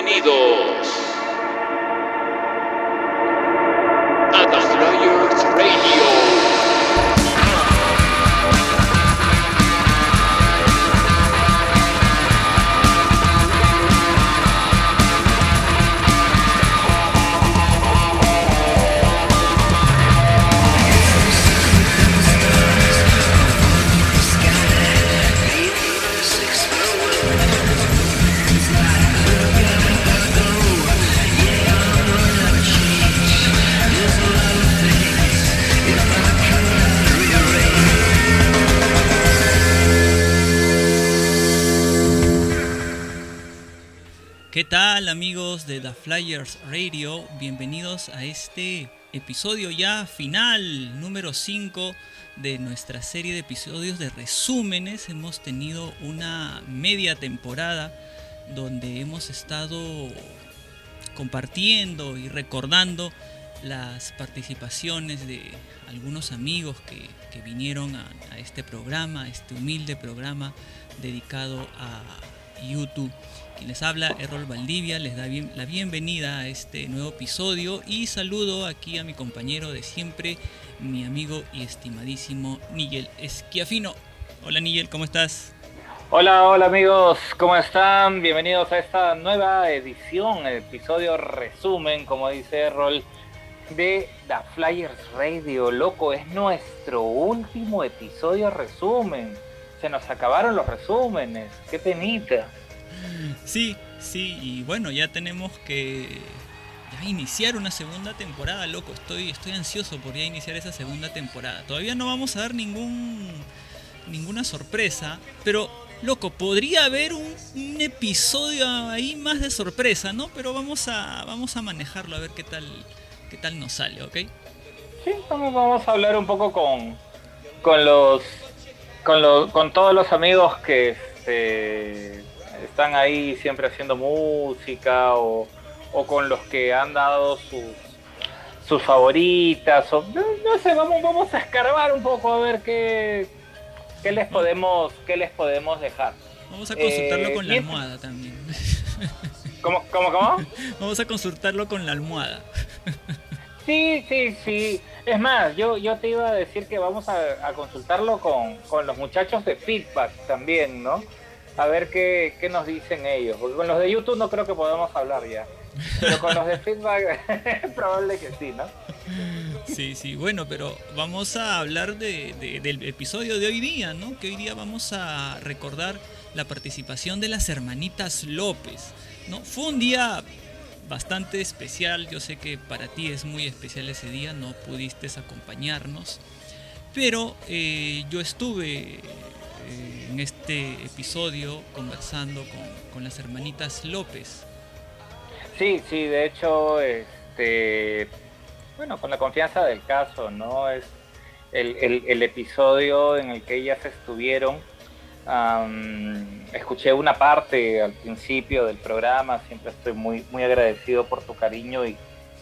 Bienvenidos de The Flyers Radio? Bienvenidos a este episodio ya final, número 5 de nuestra serie de episodios de resúmenes. Hemos tenido una media temporada donde hemos estado compartiendo y recordando las participaciones de algunos amigos que, vinieron a, a este programa, a este humilde programa dedicado a YouTube. Quien les habla, Errol Valdivia, les da bien, la bienvenida a este nuevo episodio y saludo aquí a mi compañero de siempre, mi amigo y estimadísimo Nigel Esquiafino. Hola Nigel, ¿cómo estás? Hola, hola amigos, ¿cómo están? Bienvenidos a esta nueva edición, episodio resumen, como dice Errol, de The Flyers Radio. Loco, es nuestro último episodio resumen. Se nos acabaron los resúmenes, qué penita. Sí, sí, y bueno, ya tenemos que iniciar una segunda temporada, loco. Estoy, estoy ansioso por ya iniciar esa segunda temporada. Todavía no vamos a dar ningún ninguna sorpresa, pero loco, podría haber un, episodio ahí más de sorpresa, ¿no? Pero vamos a vamos a manejarlo a ver qué tal qué tal nos sale, ¿ok? Sí, vamos, vamos a hablar un poco con, con los con, los, con todos los amigos que están ahí siempre haciendo música o, o con los que han dado sus, sus favoritas. O, no, no sé, vamos, vamos a escarbar un poco a ver qué, qué, les, podemos, qué les podemos dejar. Vamos a consultarlo Eh, con la almohada también. ¿Cómo, cómo, cómo? Vamos a consultarlo con la almohada. Sí, sí, sí. Es más, yo, yo te iba a decir que vamos a, a consultarlo con, con los muchachos de feedback también, ¿no? A ver qué, qué nos dicen ellos. Porque con los de YouTube no creo que podamos hablar ya. Pero con los de feedback probable que sí, ¿no? Sí, sí, bueno, pero vamos a hablar de, de- del episodio de hoy día, ¿no? Que hoy día vamos a recordar la participación de las hermanitas López, ¿no? Fue un día bastante especial, yo sé que para ti es muy especial ese día, no pudiste acompañarnos, pero eh, yo estuve eh, en este episodio conversando con, con las hermanitas López. Sí, sí, de hecho, este, bueno, con la confianza del caso, ¿no? Es el, el- el episodio en el que ellas estuvieron. am, escuché una parte al principio del programa, siempre estoy muy, muy agradecido por tu cariño y,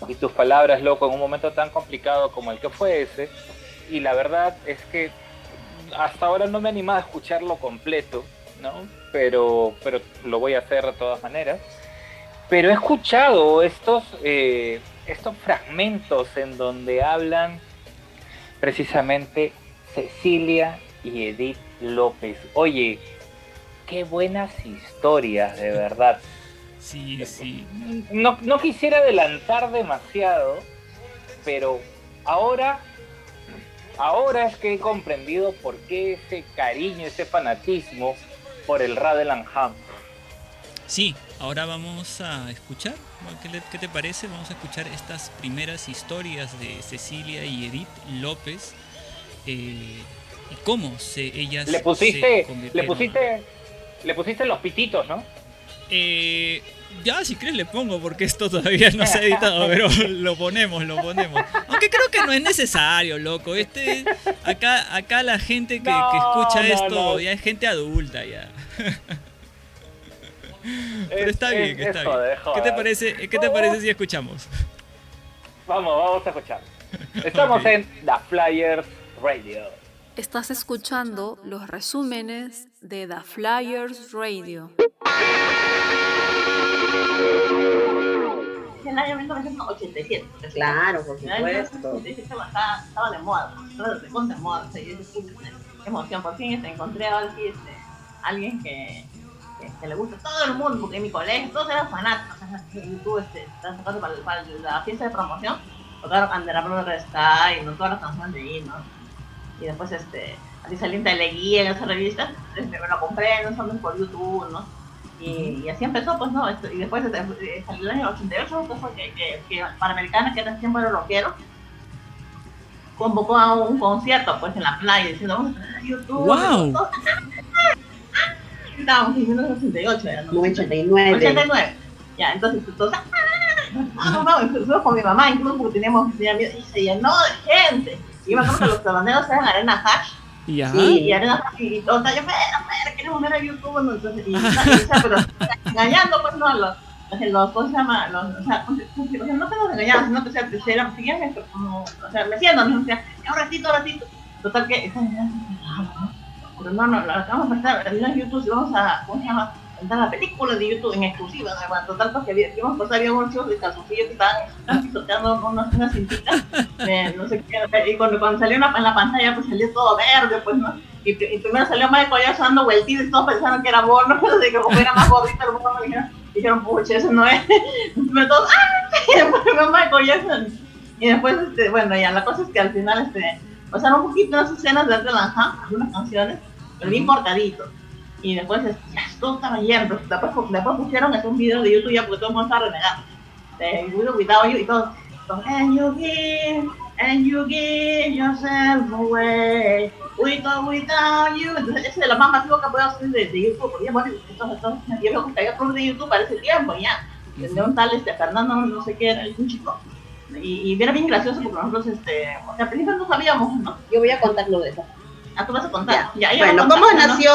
y tus palabras, loco, en un momento tan complicado como el que fue ese. Y la verdad es que hasta ahora no me he animado a escucarlo completo, ¿no? Pero, pero lo voy a hacer de todas maneras pero he escuchado estos, eh, estos fragmentos en donde hablan precisamente Cecilia y Edith López. Oye, qué buenas historias, de verdad. Sí, sí. No, no quisiera adelantar demasiado, pero ahora, ahora es que he comprendido por qué ese cariño, ese fanatismo por el Radeland Ham. Sí, ahora vamos a escuchar. ¿Qué, le- te parece? Vamos a escuchar estas primeras historias de Cecilia y Edith López. eh, y cómo se, ellas Le se pusiste, le convirtieron. pusiste, le pusiste los pititos, ¿no? Eh, ya, si quieres le pongo, porque esto todavía no se ha editado, pero lo ponemos, lo ponemos. Aunque creo que no es necesario, loco. Este, acá, acá la gente que, No, que escucha no, esto no. ya es gente adulta ya. Pero está Es- bien, es- está es bien. joder, ¿Qué te parece, qué te parece si escuchamos? Vamos, vamos a escuchar. Estamos en The Flyers Radio. Estás escuchando los resúmenes de The Flyers Radio. ejemplo, 87. porque Claro, por en el año supuesto. 87 estaba, estaba de moda, estaba de contra moda. O sea, yo dije, "Puta, qué emoción, por fin este, encontré a alguien, este, alguien que, que, que le gusta a todo el mundo, porque en mi colegio todos eran fanáticos. En YouTube este, estaban tocando para, para la fiesta de promoción, tocaron Under Armour Sky, ¿no? todas las canciones de ahí, ¿no? Y después, este, así salió en Teleguía, en esa revista, este, me lo compré, no solo por YouTube, ¿no? Y, y así empezó, pues, ¿no? Esto- y después este, eh, salió el año 88, que fue que, que, que Panamericana, que ese tiempo era rockero, convocó a un concierto, pues, en la playa, diciendo, vamos a traer YouTube. Todo. Estábamos en 1988, era, ¿no? No, 89. 89. Ya, entonces, entonces ah, no, incluso con mi mamá, incluso porque teníamos, y se llenó de gente. Y me acuerdo que los tabaneros eran Arena Hash, Ya. Sí. y Arena Hash, y todo, o sea, yo, pero, pero, queremos ver a YouTube, ¿no? Entonces, y, pero engañando, pues, no, los, los, ¿cómo se llama? Los, o sea, ¿cómo se- cómo se- o sea, no que nos engañaban, sino que, o sea, que eran, seguían esto, como, o sea, meciéndonos, o sea, un ratito, un ratito. Total que, esa idea se pegaba, ¿no? Pero no, no, la vamos a pasar en YouTube y vamos a, ¿cómo se llama? Entrar a la película de YouTube en exclusiva. Bueno, total, porque había, vimos, pues había unos de calzoncillos que estaban, pisoteando unas, unas cintitas, de no sé qué, y cuando, cuando salió una, en la pantalla, pues salió todo verde, pues, ¿no? Y, y primero salió Michael Jackson dando vueltitas y todos pensaron que era Bono, pero de que como era más gordito el Bono, dijeron, dijeron, pucha, eso no es. Pero todos, ¡ah! Y después Michael Jackson. Y después, este, bueno, ya la cosa es que al final, este, pasaron un poquito unas escenas de Arte algunas canciones, pero bien cortaditos. Y después, este, ya todo estaba lleno. pero Después, después pusieron este, un video de YouTube ya porque todo el mundo estaba renegando. De Do Without You y todo. And you give, and you give yourself away. We go without you. Entonces, ese es de lo más masivo que puedo hacer de, de YouTube. Porque, bueno, entonces, entonces, yo veo que había de YouTube para ese tiempo ya. De un tal este, Fernando, no sé qué era, un chico. Y, y era bien gracioso porque nosotros, este, o sea, al principio no sabíamos, ¿no? Yo voy a contar lo de eso. Ah, tú vas a contar. Ya. Ya, ya Bueno, ¿cómo nació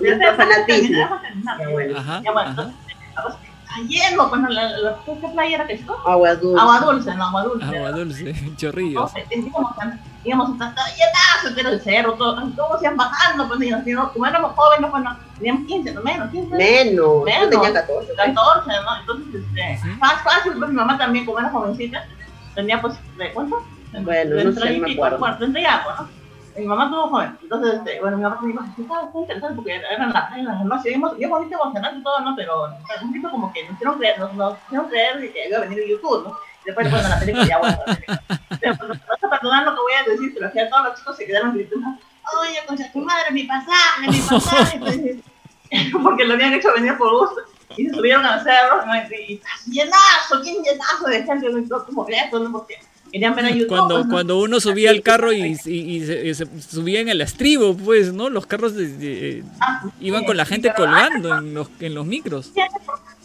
Ya, nuestro fanatismo? ya, bueno. Ajá. Bueno, entonces, está pues, ¿qué playa era que esto? Agua dulce. Agua dulce, no, agua dulce. Agua dulce, chorrillos. Entonces, íbamos, íbamos a estar llenazo, era el cerro, todo, todos iban bajando, pues, y como éramos jóvenes, pues, no, teníamos 15, no menos, 15, Menos. Menos. tenía 14. 14, ¿no? Entonces, este, más fácil, pues mi mamá también, como era jovencita, tenía pues, ¿de cuánto? Bueno, no sé, me acuerdo. bueno, treinta y algo, ¿no? Mi mamá tuvo joven, entonces, este, bueno, mi mamá me dijo, estaba muy interesante porque eran las en las noches, yo, yo bonito emocionante y todo, ¿no? Pero un poquito como que nos hicieron creer, nos, nos hicieron creer que iba a venir YouTube, ¿no? Y después, bueno, la película ya, bueno, la película. Pero, no vas a perdonar lo que voy a decir, pero que todos los chicos se quedaron gritando, oye, concha tu madre, mi pasaje, mi pasaje. Entonces, porque lo habían hecho venir por gusto. Y se subieron al cerro, ¿no? y, y llenazo, bien llenazo de gente. Y como. Porque querían ver a YouTube. Cuando, cuando uno subía al carro y, y- y se, y se subía en el estribo, pues, ¿no? Los carros de- de- Ah, sí, iban con la sí, gente pero, colgando en los, en los micros.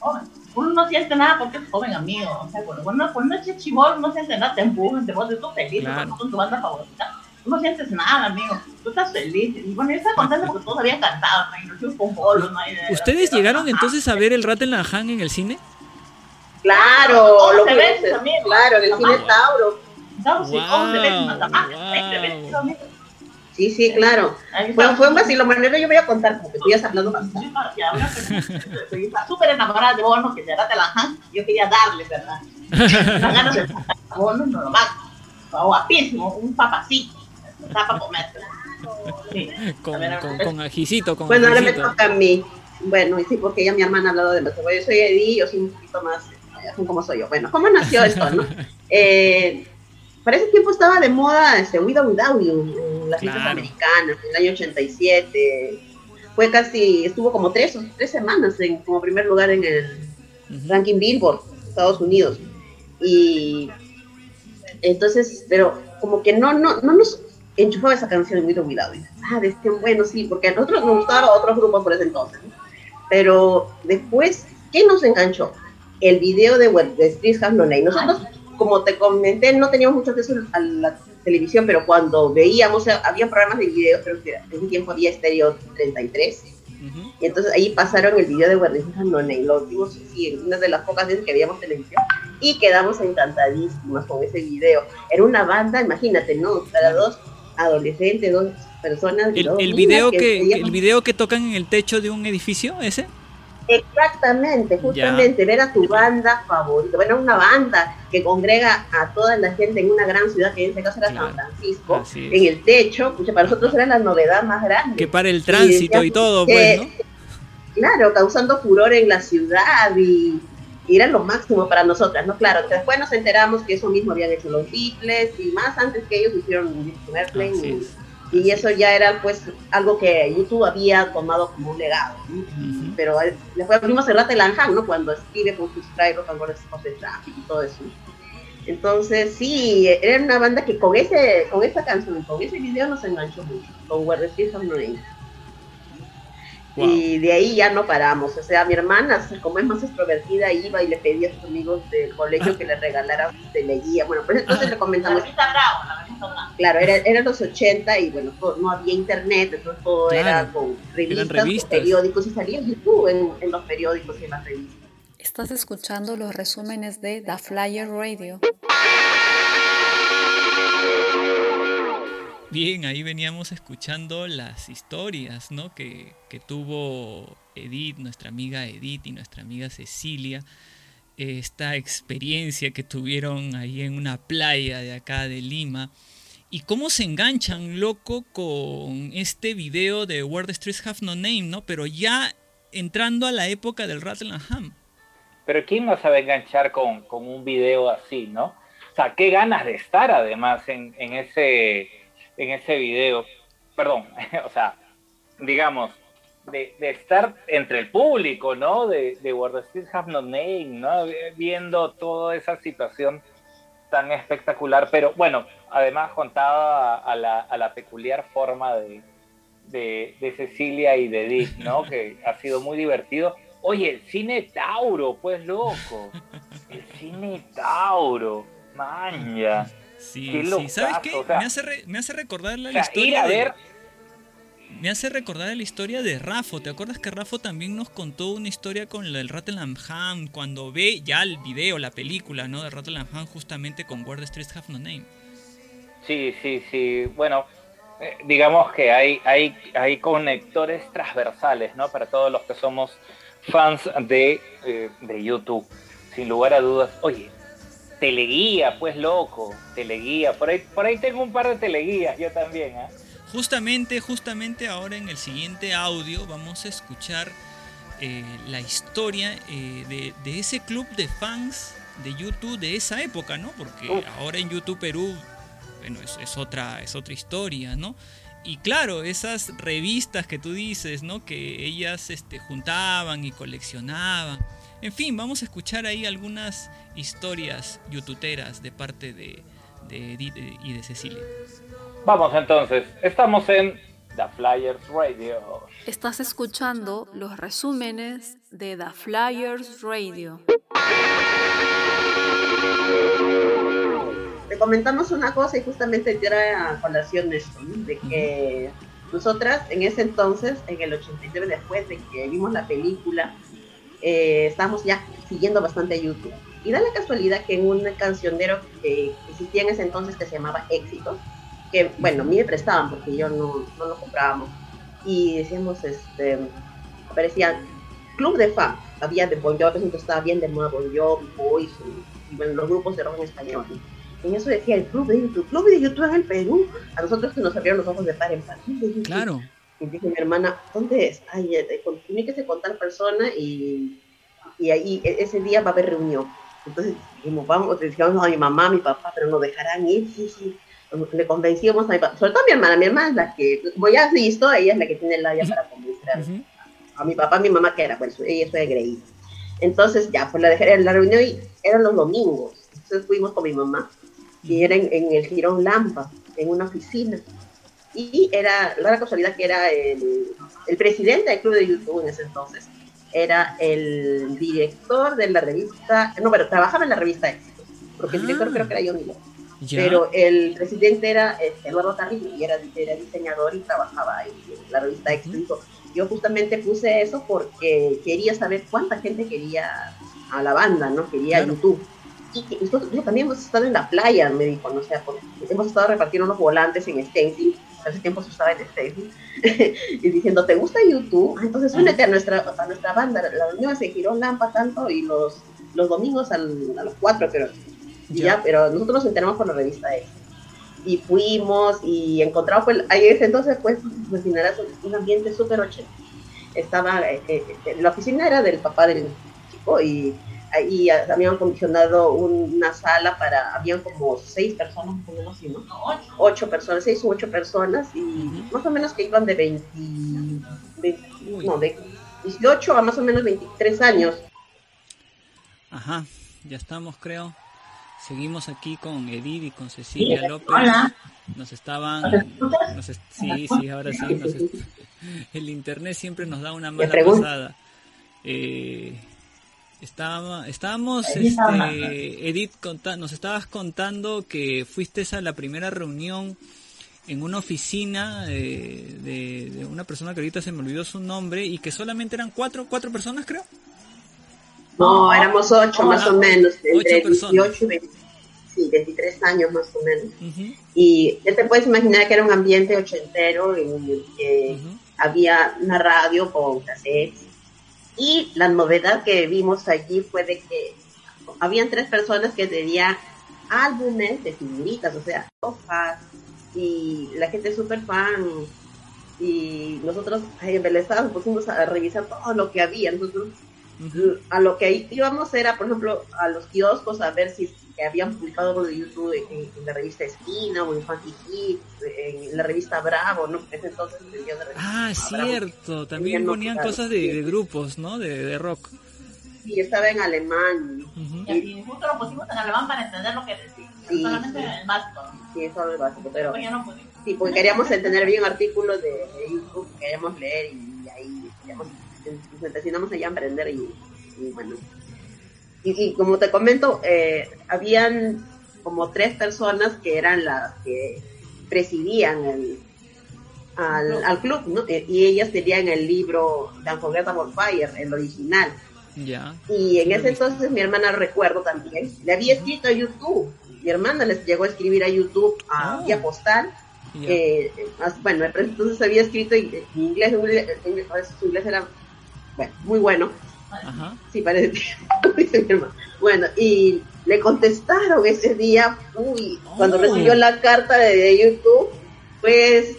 ah. Uno no siente nada porque es joven, amigo. O sea, cuando cuando cuando uno es chivol, no siente nada, te empujan, te pones tú feliz, Claro. con tu banda favorita. Tú no sientes nada, amigo. Tú estás feliz. Y bueno, yo estaba contento porque todos habían cantado, ¿no? Y los con bolos, ¿no? ¿Ustedes de- llegaron Ajá. entonces a ver el Ratten Han en el cine? Claro, ¿Cómo lo se que ve, dices, amigo? Claro, en el cine. Tauro. Sí, ¿cómo se veces. Sí, sí, claro. Ahí Fue, está. un vacilo, manera yo voy a contar, porque tú ya has hablado bastante. Sí, para que hable, pero- pero Estaba súper enamorada de Bono, que te hará de la Han. Yo quería darle, ¿verdad? Las ganas de Bono, no lo más. Guapísimo, un papacito. Está para comer. Sí. Con, ver, con, con ajicito, con Bueno, ahora me toca a mí. Bueno, y sí, porque ya mi hermana ha hablado demasiado. Yo soy Eddie, yo soy un poquito más, son como soy yo. Bueno, ¿cómo nació esto, no? Eh, para ese tiempo estaba de moda este, Without You, en las fiestas Claro. americanas, en el año 87. Fue casi, estuvo como tres, tres semanas en, como primer lugar en el ranking Billboard, Estados Unidos. Y entonces, pero como que no, no, no nos enchufaba esa canción Without You. Ah, de este, bueno, sí, porque a nosotros nos gustaba otros grupos por ese entonces. ¿no? Pero después, ¿qué nos enganchó? El video de, de Streets Have No Name. Nosotros, como te comenté, no teníamos mucho acceso a la televisión, pero cuando veíamos, había programas de video, creo que en ese tiempo había Stereo 33, Ujú. y entonces ahí pasaron el video de Guardianes Nona y lo vimos sí, en una de las pocas veces que veíamos televisión y quedamos encantadísimas con ese video. Era una banda, imagínate, ¿no? Para dos adolescentes, dos personas. El, dos el video que, veíamos- el video que tocan en el techo de un edificio, ese. Exactamente, justamente, ver a tu banda favorita, bueno, una banda que congrega a toda la gente en una gran ciudad, que en este caso era Claro, San Francisco, en el techo, pucha, para nosotros era la novedad más grande. Que para el tránsito y todo, que- pues, ¿no? Claro, causando furor en la ciudad y, y era lo máximo para nosotras, ¿no? Claro, después nos enteramos que eso mismo habían hecho los Beatles y más antes que ellos hicieron Airplane Así y, es. y eso ya era pues algo que YouTube había tomado como un legado, pero después vimos el and Hang, ¿no? Cuando escribe con sus trailers, con los de tráfico y todo eso. Entonces, sí, era una banda que con ese con esa canción, con ese video nos enganchó mucho, con Where the Wow. Y de ahí ya no paramos. O sea, mi hermana, como es más extrovertida, iba y le pedía a sus amigos del colegio que le regalaran teleguía. Bueno, pues entonces le La comentamos, revista Bravo, la revista Bravo. claro, era, eran los 80 y bueno, todo- no había internet, entonces todo era con revistas, con periódicos y salía YouTube en, en los periódicos y en las revistas. Estás escuchando los resúmenes de The Flyer Radio. Bien, ahí veníamos escuchando las historias, ¿no? Que, que tuvo Edith, nuestra amiga Edith y nuestra amiga Cecilia. Esta experiencia que tuvieron ahí en una playa de acá de Lima. Y cómo se enganchan, loco, con este video de Where the Streets Have No Name, ¿no? Pero ya entrando a la época del Rattle and Ham. Pero ¿quién no a enganchar con, con un video así, no? O sea, qué ganas de estar además en, en ese, en ese video. Perdón, o sea, digamos, de, de estar entre el público, ¿no? De, de Where the Streets Have No Name, ¿no? Viendo toda esa situación tan espectacular. Pero bueno, además contada a, la, a la peculiar forma de, de, de Cecilia y de Edith, ¿no? Que ha sido muy divertido. Oye, el cine Tauro, pues loco. El cine Tauro, maña. Sí, Qué sí. ¿Sabes qué? o sea- me, hace re- me hace recordar la O sea, historia ir a de- ver, Me hace recordar la historia de Rafo. ¿Te acuerdas que Rafo también nos contó una historia con el Rattle Ham cuando ve ya el video, la película, ¿no? De Rattle Ham justamente con Where the Streets Have No Name. sí, sí, sí. Bueno, eh, digamos que hay, hay, hay conectores transversales, ¿no? Para todos los que somos fans de, eh, de YouTube. Sin lugar a dudas. Oye, teleguía, pues loco. Teleguía. Por ahí, por ahí tengo un par de teleguías yo también, ¿ah? Justamente, justamente ahora en el siguiente audio vamos a escuchar eh, la historia eh, de, de ese club de fans de YouTube de esa época, ¿no? Porque Uf. ahora en YouTube Perú, bueno, es, es otra, es otra historia, ¿no? Y claro, esas revistas que tú dices, ¿no? Que ellas este, juntaban y coleccionaban. En fin, vamos a escuchar ahí algunas historias youtuberas de parte de, de Edith y de Cecilia. Vamos entonces. Estamos en The Flyers Radio. Estás escuchando los resúmenes de The Flyers Radio. Te comentamos una cosa y justamente te era a colación esto, ¿no? de que nosotras en ese entonces, en el 89, después de que vimos la película, eh, estábamos ya siguiendo bastante YouTube. Y da la casualidad que en un cancionero que existía en ese entonces que se llamaba Éxito, que bueno, a mí me prestaban porque yo no, no lo comprábamos. Y decíamos, este, aparecía Club de Fan, había de Bon Jovi, entonces estaba bien de moda Bon Jovi, Boys, y, y bueno, los grupos de rock en español. ¿no? En eso decía el club de YouTube, club de YouTube en el Perú. A nosotros se nos abrieron los ojos de par en par. Claro. Y dije mi hermana, ¿dónde es? Ay, eh, comuníquese con tal persona y, y ahí e- ese día va a haber reunión. Entonces dijimos, vamos, le dijimos a mi mamá, a mi papá, pero nos dejarán ir, sí, sí. Le convencimos a mi papá, sobre todo a mi hermana, mi hermana es la que, como ya has visto, ella es la que tiene el labia para convencer a, mi papá, a mi mamá, que era, pues ella fue agredida. Entonces ya, pues la dejé en la reunión y eran los domingos. Entonces fuimos con mi mamá y era en, en el Girón Lampa, en una oficina. Y era, la casualidad que era el, el presidente del club de YouTube en ese entonces, era el director de la revista, no, pero trabajaba en la revista Éxito, porque el director Ah. creo que era Johnny López. Ya. Pero el presidente era este, Eduardo Carrillo y era, era diseñador y trabajaba en la revista Éxito. Yo justamente puse eso porque quería saber cuánta gente quería a la banda, ¿no? Quería Claro. YouTube. Y que nosotros yo también hemos estado en la playa, me dijo, no sé, porque hemos estado repartiendo unos volantes en Stencil hace tiempo se usaba el Facebook, y diciendo, ¿te gusta YouTube? Ah, Entonces únete a nuestra, a nuestra banda, la reunión se giró Lampa tanto y los, los domingos al- a las 4 creo. Y Ya. pero nosotros nos enteramos por la revista X. Y fuimos y encontramos, pues, ahí ese entonces, pues, pues, era un ambiente súper ochenta. Estaba, eh, eh, eh, la oficina era del papá del chico y ahí habían acondicionado una sala para, habían como seis personas, más o menos, ¿sí, ¿no? No, ocho. Ocho personas, seis u ocho personas y más o menos que iban de 20, 20 Uy. no, de 18 a más o menos 23 años. Ajá, ya estamos, creo. Seguimos aquí con Edith y con Cecilia López. Hola. Nos estaban. Sí, sí, ahora sí. nos el internet siempre nos da una mala pasada. Eh, estábamos, estábamos este, Edith, conta- nos estabas contando que fuiste a la primera reunión en una oficina eh, de, de una persona que ahorita se me olvidó su nombre y que solamente eran cuatro, cuatro personas, creo. No, éramos ocho más Ah, o menos, ocho entre personas. 18 y 20 sí, 23 años más o menos. Y ya te puedes imaginar que era un ambiente ochentero en el que ujú. había una radio con cassettes. Y la novedad que vimos allí fue de que habían tres personas que tenían álbumes de figuritas, o sea, hojas, y la gente es súper fan. Y nosotros, nos pusimos a revisar todo lo que había. Nosotros. A lo que íbamos era, por ejemplo, a los kioscos a ver si que habían publicado algo de YouTube en, en la revista Esquina o en Funky Hit, en la revista Bravo, ¿no? Ese entonces vendían la revista Ah, Bravo. cierto. También ponían claro, cosas de, sí. de grupos, ¿no? De, de rock. Sí, estaba en alemán. Y justo lo pusimos en alemán para entender lo que decía. Sí, Solamente sí. el básico. Sí, eso es lo básico, pero no sí, porque queríamos entender bien artículos de, de YouTube, queríamos leer y ahí queríamos, nos empecinamos allá a aprender y, y bueno. Y, y como te comento, eh, habían como tres personas que eran las que presidían el, al, al club, ¿no? Eh, Y ellas tenían el libro Unforgettable por Fire, el original. Ya. Y en ese entonces mi hermana recuerdo también, le había escrito a YouTube. Mi hermana les llegó a escribir a YouTube a Oh. vía postal. Ya. eh, más- bueno, entonces había escrito en inglés, en inglés, en inglés, su inglés era bueno, muy bueno. Ajá. Sí, parece dice mi. Bueno, y le contestaron ese día, uy, cuando Oh. recibió la carta de, YouTube, pues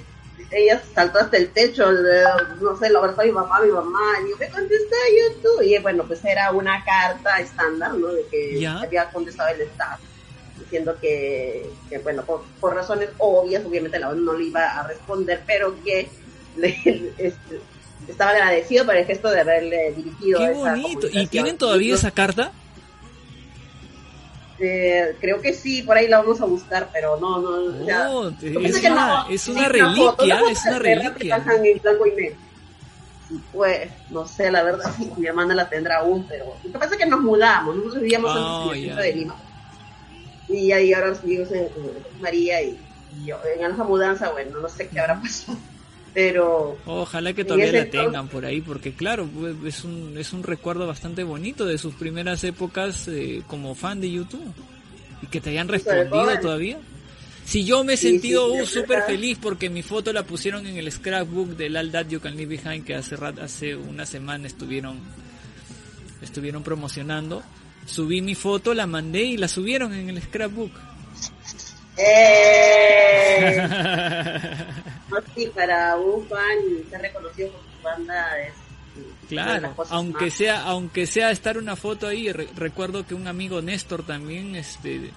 ella saltó hasta el techo, le- no sé, lo abrazó a mi papá, a mi mamá, y dijo, me contesté a YouTube. Y bueno, pues era una carta estándar, ¿no? De que Ya. había contestado el Estado, diciendo que, que, bueno, por, por razones obvias, obviamente la ONU no le iba a responder, pero que le- este, estaba agradecido por el gesto de haberle dirigido Qué esa bonito. ¿Y comunicación. tienen todavía Y, esa carta? eh, creo que sí, por ahí la vamos a buscar, pero no, no, o Oh, pensé es que una, no, es una reliquia, foto es una reliquia. en blanco y negro. Y pues, no sé, la verdad, sí, mi hermana la tendrá aún, pero lo que pasa es que nos mudamos, nosotros vivíamos Oh, en el centro ya. de Lima. Y ahí ahora vivimos en, en María y, y yo, en esa mudanza, bueno, no sé qué habrá pasado, pero Ojalá que todavía la entonces- tengan por ahí, porque claro, es un, es un recuerdo bastante bonito de sus primeras épocas eh, como fan de YouTube. Y que te hayan respondido todavía. Si yo me he Sí, sentido sí, uh, súper feliz porque mi foto la pusieron en el scrapbook del All That You Can Leave Behind que hace, rat- hace una semana estuvieron, estuvieron promocionando. Subí mi foto, la mandé y la subieron en el scrapbook. ¡Eh! Sí, para un fan ser reconocido por su banda es Claro, aunque más- sea, aunque sea estar una foto ahí, re- recuerdo que un amigo Néstor también este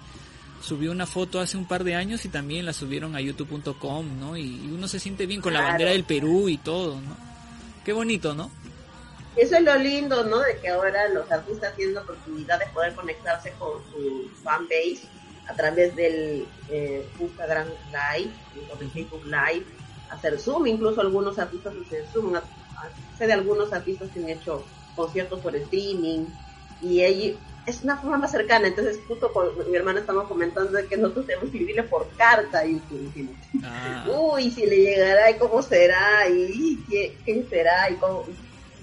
subió una foto hace un par de años y también la subieron a youtube.com, ¿no? Y, y uno se siente bien con la bandera del Perú y todo, ¿no? Qué bonito, ¿no? Eso es lo lindo, ¿no? De que ahora los artistas tienen la oportunidad de poder conectarse con su fanbase a través del eh, Instagram Live, o del Facebook Live, hacer Zoom, incluso algunos artistas hacen Zoom, sé de algunos artistas que han hecho conciertos por streaming, y ahí es una forma más cercana, entonces justo con mi hermana estamos comentando que nosotros tenemos que escribirle por carta a YouTube, dijimos. Ah, uy, si le llegará y cómo será y qué, quién será y cómo.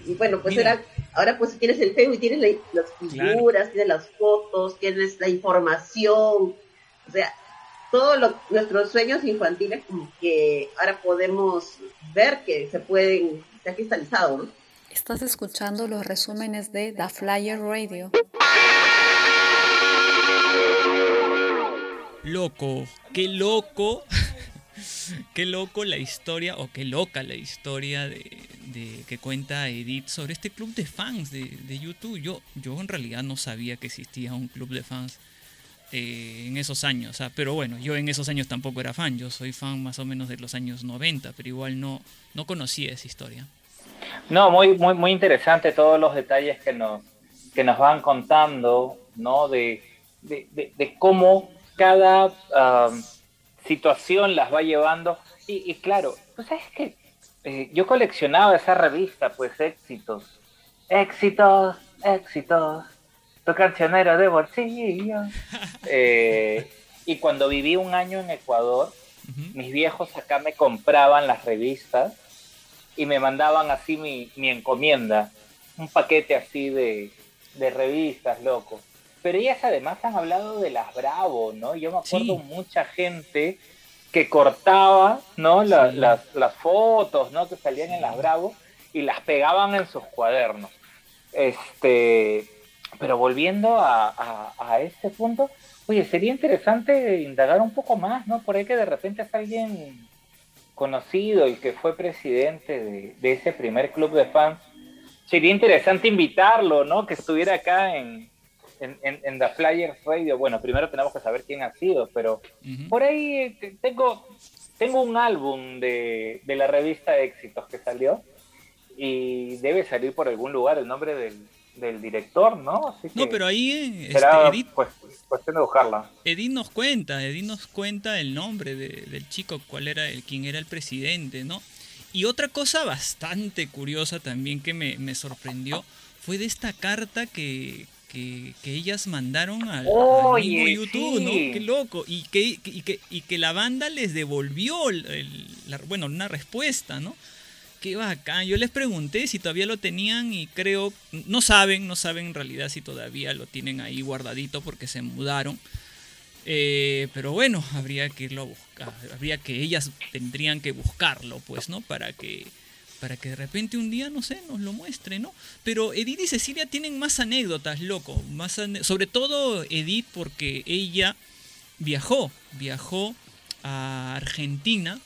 Y bueno, pues Mira. era, ahora pues tienes el Facebook y tienes la- las figuras, tienes las fotos, tienes la información, o sea, todos lo- nuestros sueños infantiles como que ahora podemos ver que se pueden, se ha cristalizado, ¿no? Estás escuchando los resúmenes de The Flyer Radio. Loco, qué loco, qué loco la historia, o qué loca la historia de, de- que cuenta Edith sobre este club de fans de, de YouTube. Yo, yo en realidad no sabía que existía un club de fans eh, en esos años, pero bueno, yo en esos años tampoco era fan, yo soy fan más o menos de los años 90, pero igual no, no conocía esa historia. No, muy, muy, muy interesante todos los detalles que nos, que nos van contando, ¿no? De, de, de- cómo cada um, situación las va llevando. Y, claro, pues sabes que yo coleccionaba esa revista, pues éxitos. Éxitos, éxitos. Tu cancionero de bolsillo. Eh, y cuando viví un año en Ecuador, mis viejos acá me compraban las revistas y me mandaban así mi, mi encomienda, un paquete así de, de revistas, loco. Pero ellas además han hablado de las Bravo, ¿no? Yo me acuerdo Sí. mucha gente que cortaba, ¿no? La- Sí. las, las fotos, ¿no? Que salían en las Bravo y las pegaban en sus cuadernos. Este, pero volviendo a, a, a este punto, oye, sería interesante indagar un poco más, ¿no? Por ahí que de repente es alguien conocido y que fue presidente de, de ese primer club de fans. Sería interesante invitarlo, ¿no? Que estuviera acá en, en, en, en The Flyers Radio. Bueno, primero tenemos que saber quién ha sido, pero por ahí eh, tengo, tengo un álbum de, de la revista Éxitos que salió y debe salir por algún lugar el nombre del, del director, ¿no? Así No, pero ahí eh, este, será Edith, pues, cuestión de buscarla. Edith nos cuenta, Edith nos cuenta el nombre de- del chico, cuál era el, quién era el presidente, ¿no? Y otra cosa bastante curiosa también que me, me sorprendió fue de esta carta que, que, que ellas mandaron al, al Oye, mismo YouTube, ¿no? Qué loco. Y que, y que, y que la banda les devolvió, el- el- la- bueno, una respuesta, ¿no? Qué bacán. Yo les pregunté si todavía lo tenían y creo, no saben, no saben en realidad si todavía lo tienen ahí guardadito porque se mudaron. Eh, pero bueno, habría que irlo a buscar, habría que ellas tendrían que buscarlo, pues, ¿no? Para que para que de repente un día, no sé, nos lo muestre, ¿no? Pero Edith y Cecilia tienen más anécdotas, loco, más sobre todo Edith porque ella viajó, viajó a Argentina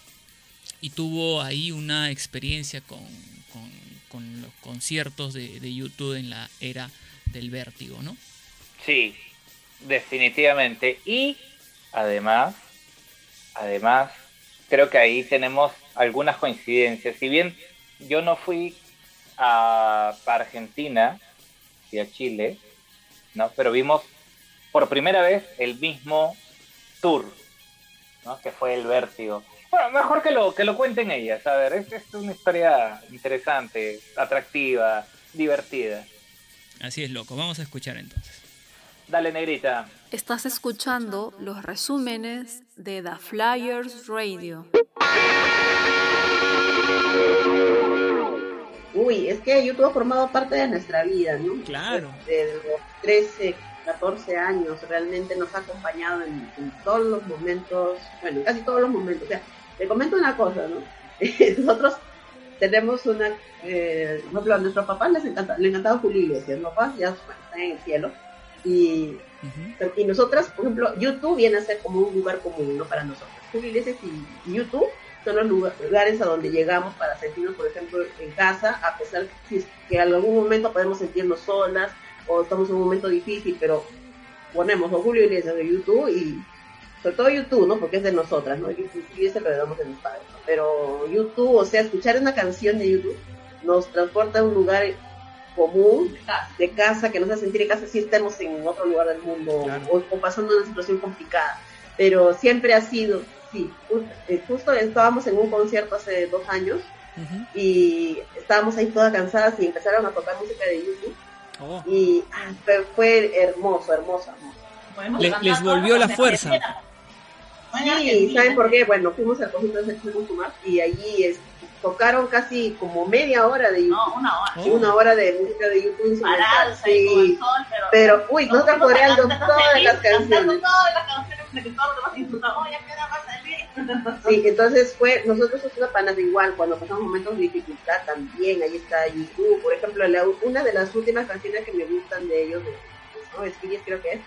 y tuvo ahí una experiencia con, con- los conciertos de, de YouTube en la era del vértigo, ¿no? Sí, definitivamente. Y además, además, creo que ahí tenemos algunas coincidencias. Si bien yo no fui a Argentina y a Chile, ¿no? Pero vimos por primera vez el mismo tour, ¿no? Que fue el vértigo. Bueno, mejor que lo, que lo cuenten ellas. A ver, es, es una historia interesante, atractiva, divertida. Así es, loco. Vamos a escuchar entonces. Dale, negrita. Estás escuchando los resúmenes de The Flyers Radio. Uy, es que YouTube ha formado parte de nuestra vida, ¿no? Claro. Desde los 13, 14 años realmente nos ha acompañado en, en todos los momentos, bueno, casi todos los momentos. O sea, te comento una cosa, ¿no? Nosotros tenemos una, eh, por ejemplo, a nuestros papás les encanta, le encantaba Julio Iglesias, los papás ya están en el cielo. Y, y nosotras, por ejemplo, YouTube viene a ser como un lugar común, ¿no? Para nosotros. Julio Iglesias y y YouTube son los lugar- lugares a donde llegamos para sentirnos, por ejemplo, en casa, a pesar que, que en algún momento podemos sentirnos solas o estamos en un momento difícil, pero ponemos a Julio Iglesias de YouTube y sobre todo YouTube, ¿no? Porque es de nosotras, ¿no? YouTube Iglesias lo damos de mis padres, ¿no? Pero YouTube, o sea, escuchar una canción de YouTube nos transporta a un lugar común de casa que nos hace sentir en casa si estemos en otro lugar del mundo Claro. o, o pasando una situación complicada. Pero siempre ha sido, sí, eh, justo estábamos en un concierto hace dos años Ujú. y estábamos ahí todas cansadas y empezaron a tocar música de YouTube Oh. y ah, fue, fue hermoso, hermoso, hermoso. Le- les volvió la fuerza. Sí, Argentina. ¿saben por qué? Bueno, fuimos al concierto de Sergio Guzmán y allí es- tocaron casi como media hora de YouTube, No, una hora. Oh. una hora de música de YouTube el Sí, sol, pero... pero uy, cantando todas feliz, las canciones. todas las canciones de que todos los demás insultaban, oh, ya queda más salir. Sí, entonces fue, nosotros somos panas igual, cuando pasamos momentos de dificultad también, ahí está YouTube, por ejemplo, la- una de las últimas canciones que me gustan de ellos, de, ¿no? Skills creo que es,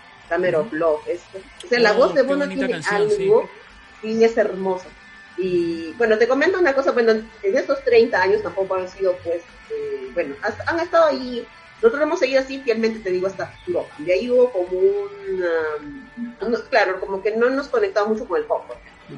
Love, es, o sea, la Oh, voz de Bono tiene canción, sí. algo, y es hermosa. Y bueno, te comento una cosa, bueno, en estos 30 años tampoco han sido, pues, eh, bueno, han estado ahí, nosotros hemos seguido así fielmente, te digo, hasta Europa. De ahí hubo como un, um, no, claro, como que no nos conectaba mucho con el pop.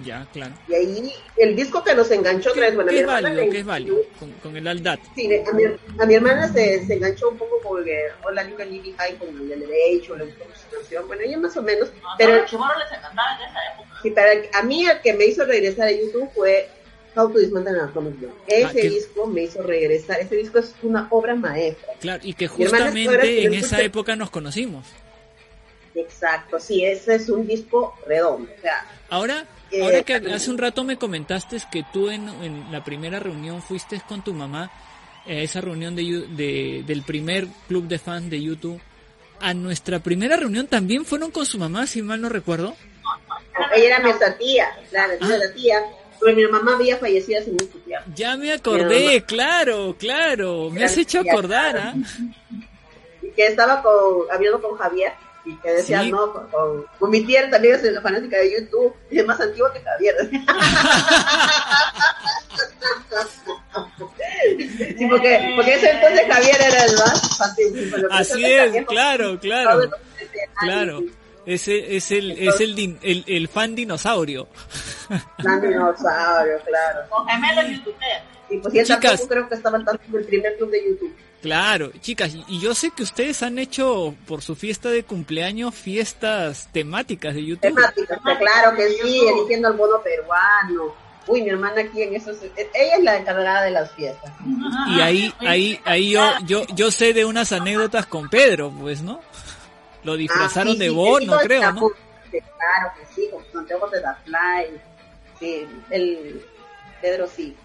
Ya, claro. Y ahí el disco que nos enganchó otra vez, bueno, a ¿Qué es válido? le- ¿Qué es válido? Con, con el Aldat. Sí, a mi, a mi hermana se, se enganchó un poco con el Hola Liga Living High con el derecho, su canción, bueno, ella más o menos, No, pero chiboros les encantaba en esa época. sí, para el- a mí el que me hizo regresar a YouTube fue How to Dismantle an Atomic. Ese Ah, qué- disco me hizo regresar, ese disco es una obra maestra. Claro, y que justamente que en esa época nos conocimos. Exacto, sí, ese es un disco redondo, o sea, Ahora, Eh, ahora que hace un rato me comentaste que tú en, en la primera reunión fuiste con tu mamá a esa reunión de, del primer club de fans de YouTube. A nuestra primera reunión también fueron con su mamá, si mal no recuerdo. ella era nuestra tía, claro, Ah. la tía, pero mi mamá había fallecido hace mucho tiempo. Ya me acordé, claro, claro. Me has hecho acordar. ¿ah? que estaba con, hablando con Javier y que decía, Sí. no, con, con, con mi tía también es la fanática de YouTube y es más antigua que Javier. sí, porque, porque ese entonces Javier era el más fanático. pero Así entonces es, Javier, claro, claro. el mundo decía, "Ay, Claro. sí, Ese es el, es el, din- el, el fan dinosaurio. gran dinosaurio, claro. Con gemelos youtuberos. Y pues y él Chicas. tampoco creo que estaba tanto en el primer club de YouTube. Claro, chicas, y- yo sé que ustedes han hecho por su fiesta de cumpleaños fiestas temáticas de YouTube. temáticas, claro que sí, eligiendo al bono peruano. Uy, mi hermana aquí en eso, se- ella es la encargada de las fiestas. Y ahí, ahí, ahí yo, yo, yo sé de unas anécdotas con Pedro, pues, ¿no? Lo disfrazaron Ah, sí, de sí, bono, sí, creo, ¿no? Claro que sí, con anteojos de la Fly. Sí, el Pedro sí.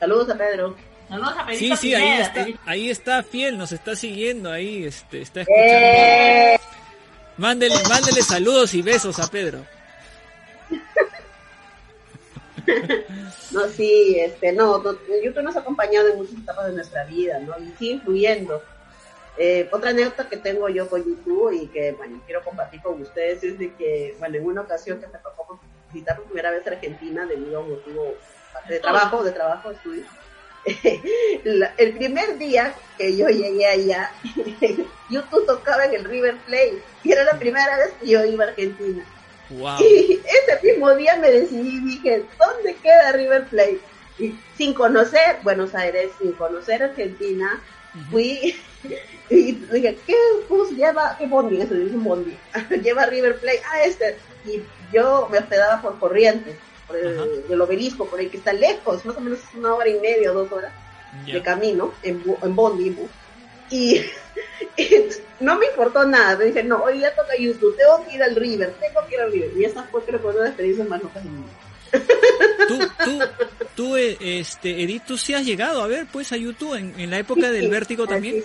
Saludos a Pedro. Sí, sí, ahí Pineda, está, ahí está fiel, nos está siguiendo, ahí, este, está escuchando. ¡Eh! Mándele, mándele saludos y besos a Pedro. No, sí, este, no, no, YouTube nos ha acompañado en muchas etapas de nuestra vida, ¿no? Y sigue influyendo. Eh, otra anécdota que tengo yo con YouTube y que, bueno, quiero compartir con ustedes es de que, bueno, en una ocasión que me tocó visitar por primera vez Argentina debido a un motivo de trabajo, de trabajo, de estudio. La- el primer día que yo llegué allá, YouTube tocaba en el River Plate y era la primera vez que yo iba a Argentina. Wow. Y ese mismo día me decidí, dije, ¿dónde queda River Plate? Y sin conocer Buenos Aires, sin conocer Argentina, fui y dije, ¿qué bus lleva? ¿Qué bondi? Eso dice un bondi. lleva River Plate. Ah, este. Y yo me hospedaba por Corrientes, por el, del obelisco, por el que está lejos, más o menos una hora y media o dos horas de camino, en, en bondi, bus. Y, y no me importó nada, me dije, no, hoy ya toca YouTube, tengo que ir al River, tengo que ir al River. Y esa fue creo que una de las experiencias más locas de mi vida. Tú, tú, tú, eh, este, Edith, tú sí has llegado a ver, pues, a YouTube en, en la época del vértigo también.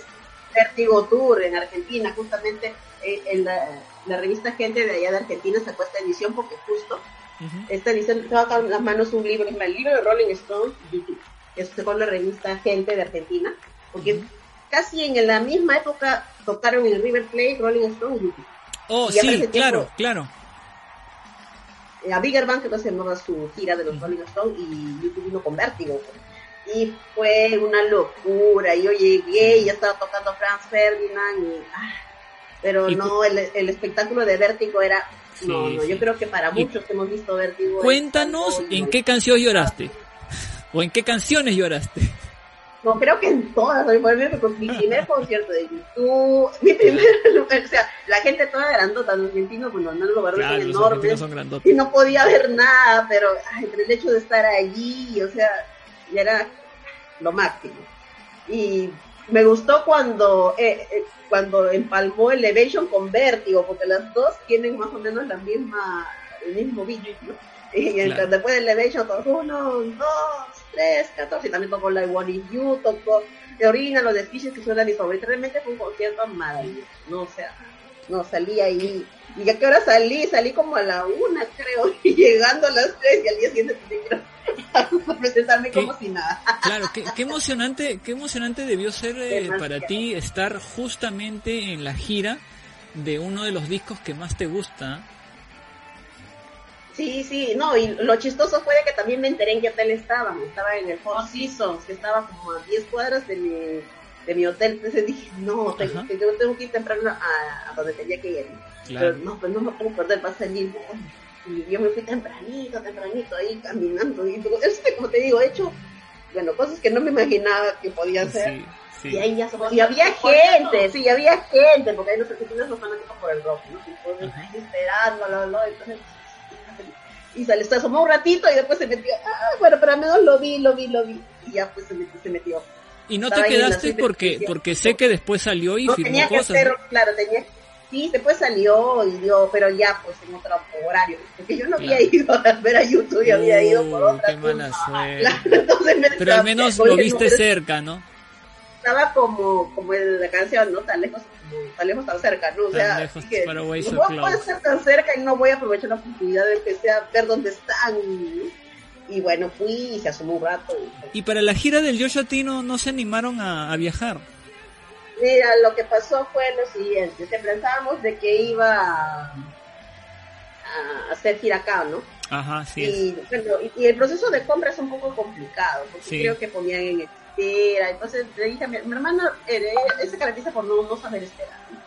Vértigo Tour en Argentina, justamente eh, en la, la revista Gente de allá de Argentina sacó esta edición porque justo Ujú. esta edición tengo acá en las manos un libro, es el libro de Rolling Stone, YouTube, que sacó la revista Gente de Argentina, porque Ujú. casi en la misma época tocaron en el River Plate, Rolling Stone y YouTube. Oh, Y sí, claro, tiempo- claro. Eh, a Bigger Bang que no se llamaba su gira de los Rolling Stone y YouTube vino con Vértigo. Y fue una locura. Yo llegué y ya estaba tocando Franz Ferdinand. Y, ah, pero Y no, el, el espectáculo de Vértigo era. No, Sí, no, sí. yo creo que para muchos que hemos visto Vértigo. Cuéntanos en qué canción lloraste. O en qué canciones lloraste. No, creo que en todas. con mi primer concierto de YouTube, mi primer. o sea, la gente toda grandota, los argentinos, bueno, no los barrios Claro, son enormes. son y no podía ver nada, pero ay, pero el hecho de estar allí, o sea, era lo máximo. Y me gustó cuando eh, eh, cuando empalmó Elevation con Vértigo, porque las dos tienen más o menos la misma el mismo beat, ¿no? Y Claro. entonces después de Elevation todos uno, dos, tres, catorce, y también tocó la One Is You, tocó de Original, los de Fishes, que son mis favoritos. Realmente fue un concierto maravilloso, ¿no? O sea, no, salí ahí. ¿Y a qué hora salí? Salí como a la una, creo, y llegando a las tres y al día siguiente a presentarme como si nada. Claro, qué, qué emocionante, qué emocionante debió ser eh, para ti estar justamente en la gira de uno de los discos que más te gusta. Sí, sí, no, y lo chistoso fue de que también me enteré en qué hotel estaba. Estaba en el Four Seasons, que estaba como a 10 cuadras de mi, de mi hotel. Entonces dije, no, tengo, tengo que ir temprano a, a donde tenía que ir. Pero no, pues no me puedo perder, va a salir. Y yo me fui tempranito, tempranito ahí caminando. Y luego, es que, como te digo, he hecho, bueno, cosas que no me imaginaba que podía hacer. Sí, sí. Y ahí ya somos- y había gente, sí, había gente, porque ahí los argentinos son fanáticos por el rock, ¿no? Entonces, esperándolo, ¿no? Entonces, y se les asomó un ratito y después se metió, ah, bueno, pero al menos lo vi, lo vi, lo vi, y ya pues se metió, se metió. Y no te quedaste porque porque sé que después salió y No firmó tenía que cosas. claro, tenía, sí, después salió y dio, pero ya pues en otro horario, porque yo no había ido a ver a YouTube, yo había ido por otra qué mala. Claro, Pero al menos lo viste cerca, ¿no? estaba como, como en la canción, ¿no? Tan lejos, tan lejos, tan cerca, ¿no? O Tan sea, lejos, far away, so no puedo estar tan cerca y no voy a aprovechar la oportunidad de que sea ver dónde están. ¿no? Y bueno, fui y se asomó un rato. y- Y para la gira del Joshua T no, no se animaron a, a viajar. Mira, lo que pasó fue lo siguiente, se pensábamos de que iba a, a hacer gira acá, ¿no? Ajá, sí. y, bueno, y, y el proceso de compra es un poco complicado, porque Sí. creo que ponían en espera, entonces le dije a mi, mi hermana, eh, él se caracteriza por no, no saber esperar. ¿no?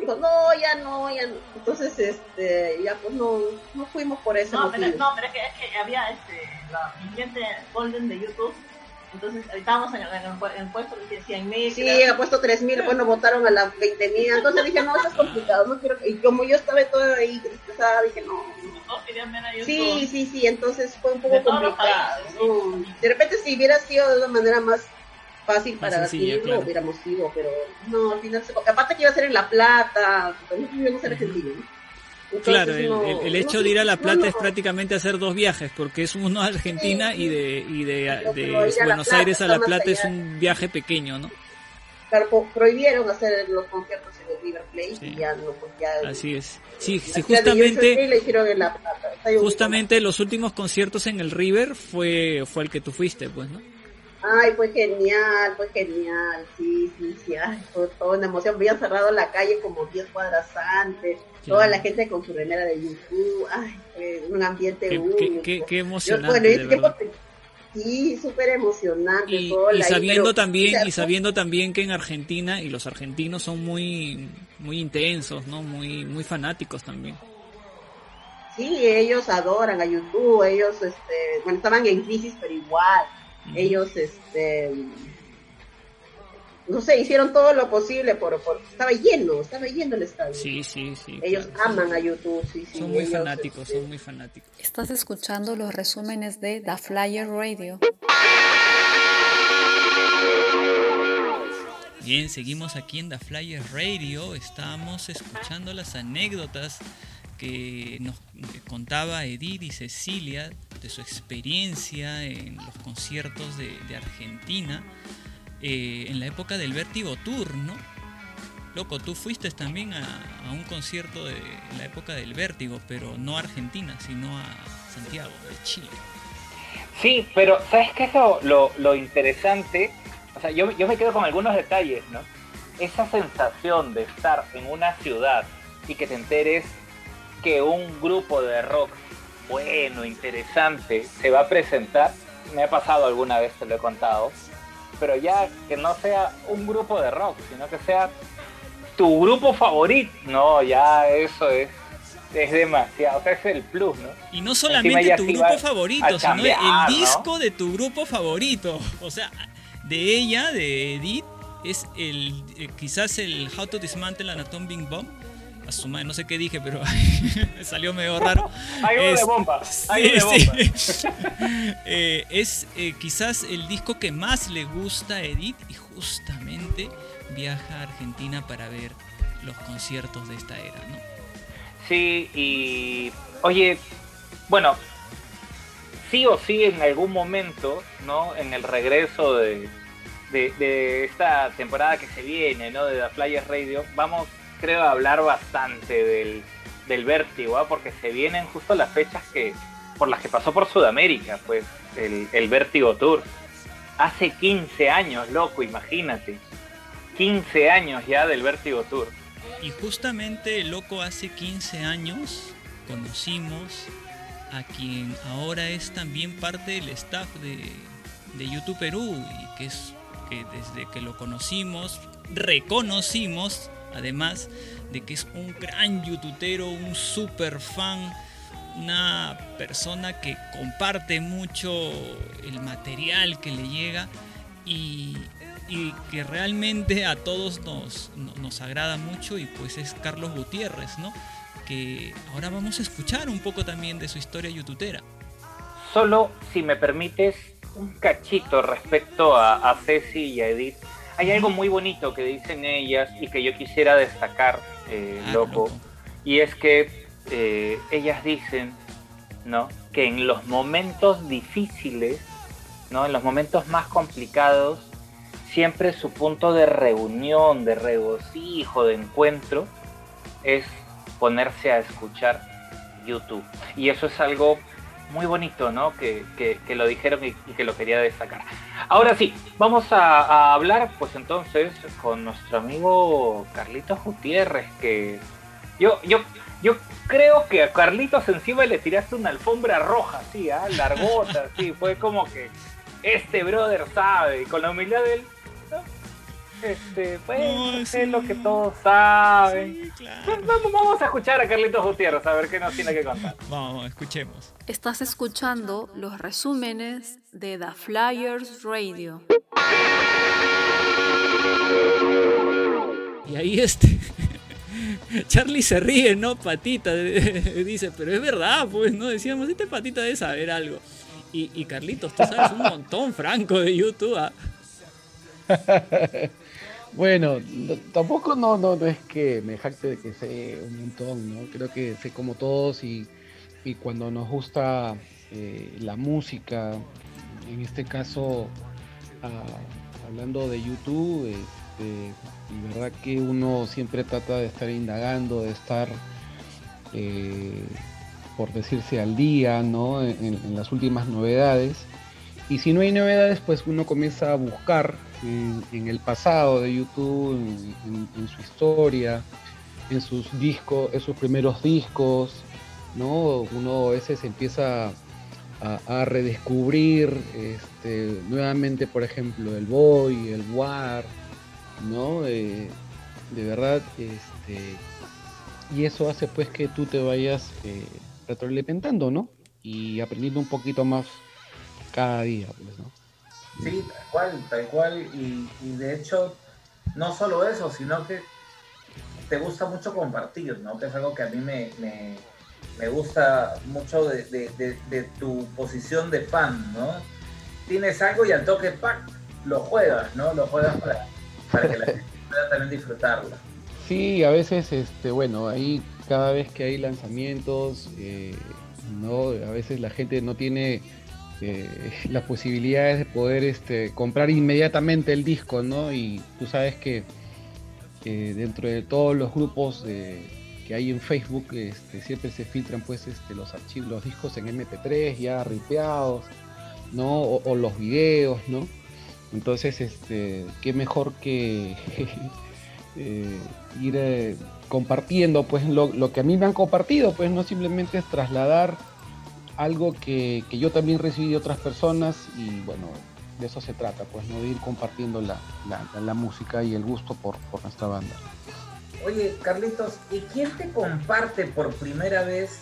Dijo, no, ya no, ya no. Entonces, este, ya pues no, no fuimos por ese No, pero, no, pero es que, es que había este, la, mi cliente Golden de YouTube. Entonces, estábamos en, el- en el, puesto de 100 mil. Sí, ha puesto 3.000, bueno, votaron a las 20.000, entonces dije, no, eso es complicado, no quiero, y como yo estaba todo ahí estresada, dije, no, no. Todos querían ver a YouTube. Sí, sí, sí, entonces fue un poco De complicado. países, ¿no? sí. De repente si hubiera sido de una manera más fácil para sencilla, adquirirlo, claro. hubiéramos ido, pero no, al final se... Aparte que iba a ser en La Plata, nosotros vivimos en Argentina. Entonces, Claro, el, no- el- el no hecho de ir a La Plata no. es prácticamente hacer dos viajes, porque es uno a Argentina y de, y de, Buenos Plata Aires a La Plata es un viaje pequeño, ¿no? Claro, prohibieron hacer los conciertos en el River Plate Sí. y ya no, pues ya... Así es. Sí, sí justamente, en La Plata. Justamente los últimos conciertos en el River fue, fue el que tú fuiste, pues, ¿no? Ay, fue genial, fue genial, sí, sí, sí, ay, fue toda una emoción. Habían cerrado la calle como 10 cuadras antes, toda la gente con su remera de YouTube, ay, fue un ambiente Qué, único. qué, qué, qué Yo, emocionante, bueno, de sí, súper emocionante. Y, sola y sabiendo pero- también y sabiendo también que en Argentina y los argentinos son muy muy intensos no muy muy fanáticos también Sí, ellos adoran a YouTube, ellos, este, bueno, estaban en crisis, pero igual. Ellos, este, no sé, hicieron todo lo posible por, por estaba lleno, estaba lleno el estadio. sí sí sí Ellos claro. aman a YouTube, sí, sí. son muy ellos, fanáticos este, son muy fanáticos Estás escuchando los resúmenes de The Flyer Radio. Bien, seguimos aquí en The Flyer Radio. Estamos escuchando las anécdotas que nos contaba Edith y Cecilia de su experiencia en los conciertos de, Argentina eh, en la época del Vértigo Tour, ¿no? Loco, tú fuiste también a, un concierto de en la época del Vértigo, pero no a Argentina, sino a Santiago, de Chile. Sí, pero ¿sabes qué es lo, lo, lo interesante? O sea, yo, yo me quedo con algunos detalles, ¿no? Esa sensación de estar en una ciudad y que te enteres que un grupo de rock bueno, interesante, se va a presentar. Me ha pasado alguna vez, te lo he contado. Pero ya que no sea un grupo de rock, sino que sea tu grupo favorito. No, ya eso es, es demasiado. O sea, es el plus, ¿no? Y no solamente tu grupo favorito, sino el ¿no? disco de tu grupo favorito. O sea, de ella, de Edith, es el eh, quizás el How to Dismantle an Atomic Bomb. A su madre, no sé qué dije, pero me salió medio raro. Hay uno de Es- bomba. Hay uno de Sí, bomba. sí. Eh, es eh, quizás el disco que más le gusta a Edith y justamente viaja a Argentina para ver los conciertos de esta era, ¿no? Sí, y oye, bueno, sí o sí en algún momento, ¿no? En el regreso de, de, de esta temporada que se viene, ¿no? De The Flyers Radio, vamos creo, hablar bastante del, del vértigo, ¿ah? porque se vienen justo las fechas que por las que pasó por Sudamérica, pues el, el Vértigo Tour. Hace 15 años, loco, imagínate. 15 años ya del Vértigo Tour. Y justamente, loco, hace 15 años conocimos a quien ahora es también parte del staff de, de YouTube Perú y que es que desde que lo conocimos, reconocimos, además de que es un gran youtubero, un super fan, una persona que comparte mucho el material que le llega y, que realmente a todos nos, no- nos agrada mucho y pues es Carlos Gutiérrez, ¿no? Que ahora vamos a escuchar un poco también de su historia youtubera. Solo, si me permites, un cachito respecto a, a Ceci y a Edith. Hay algo muy bonito que dicen ellas y que yo quisiera destacar, eh, Ah, loco. Y es que eh, ellas dicen, ¿no? Que en los momentos difíciles, ¿no? En los momentos más complicados, siempre su punto de reunión, de regocijo, de encuentro, es ponerse a escuchar YouTube. Y eso es algo muy bonito, ¿no? Que, que- lo dijeron y, que lo quería destacar. Ahora sí, vamos a, hablar, pues entonces, con nuestro amigo Carlitos Gutiérrez, que yo, yo, yo creo que a Carlitos encima le tiraste una alfombra roja, sí, ¿ah? largota, sí, fue como que este brother sabe, y con la humildad de él. Este, pues, No, es lo que todos saben. Sí, claro. Pues Vamos, vamos a escuchar a Carlitos Gutiérrez, a ver qué nos tiene que contar. Vamos, escuchemos. Estás escuchando los resúmenes de The Flyers Radio. Y ahí este. Charlie se ríe, ¿no? Patita. Dice, pero es verdad, pues, ¿no? Decíamos, este patita debe saber algo. Y, y Carlitos, tú sabes un montón, Franco, de YouTube. ¿ah? Bueno, no- tampoco no, no, no es que me jacte de que sé un montón, ¿no? Creo que sé como todos y, y cuando nos gusta eh, la música, en este caso, ah, hablando de YouTube, este, verdad que uno siempre trata de estar indagando, de estar, eh, por decirse, al día, ¿no? En las últimas novedades. Y si no hay novedades, pues uno comienza a buscar en, el pasado de YouTube, en, su historia, en sus discos, en sus primeros discos, ¿no? Uno a veces empieza a, a redescubrir este, nuevamente, por ejemplo, el Boy, el War, ¿no? Eh, de verdad, este, y eso hace pues que tú te vayas eh, retroalimentando, ¿no? Y aprendiendo un poquito más cada día, pues, ¿no? Sí, tal cual, tal cual. Y, y de hecho, no solo eso, sino que te gusta mucho compartir, ¿no? Que es algo que a mí me, me, me gusta mucho de, de- de- de tu posición de fan, ¿no? Tienes algo y al toque, ¡pac! lo juegas, ¿no? Lo juegas para, para que la gente pueda también disfrutarlo. Sí, a veces, este, bueno, ahí cada vez que hay lanzamientos, eh, no, a veces la gente no tiene eh, las posibilidades de poder este, comprar inmediatamente el disco, ¿no? Y tú sabes que eh, dentro de todos los grupos que hay en Facebook, este, siempre se filtran pues este, los archivos, los discos en MP3 ya ripeados, ¿no? O, los videos, ¿no? Entonces, qué mejor que eh, ir eh, compartiendo pues lo, lo que a mí me han compartido, pues no simplemente es trasladar algo que, que yo también recibí de otras personas y bueno, de eso se trata, pues no de ir compartiendo la, la- música y el gusto por, por nuestra banda. Oye, Carlitos, ¿y quién te comparte por primera vez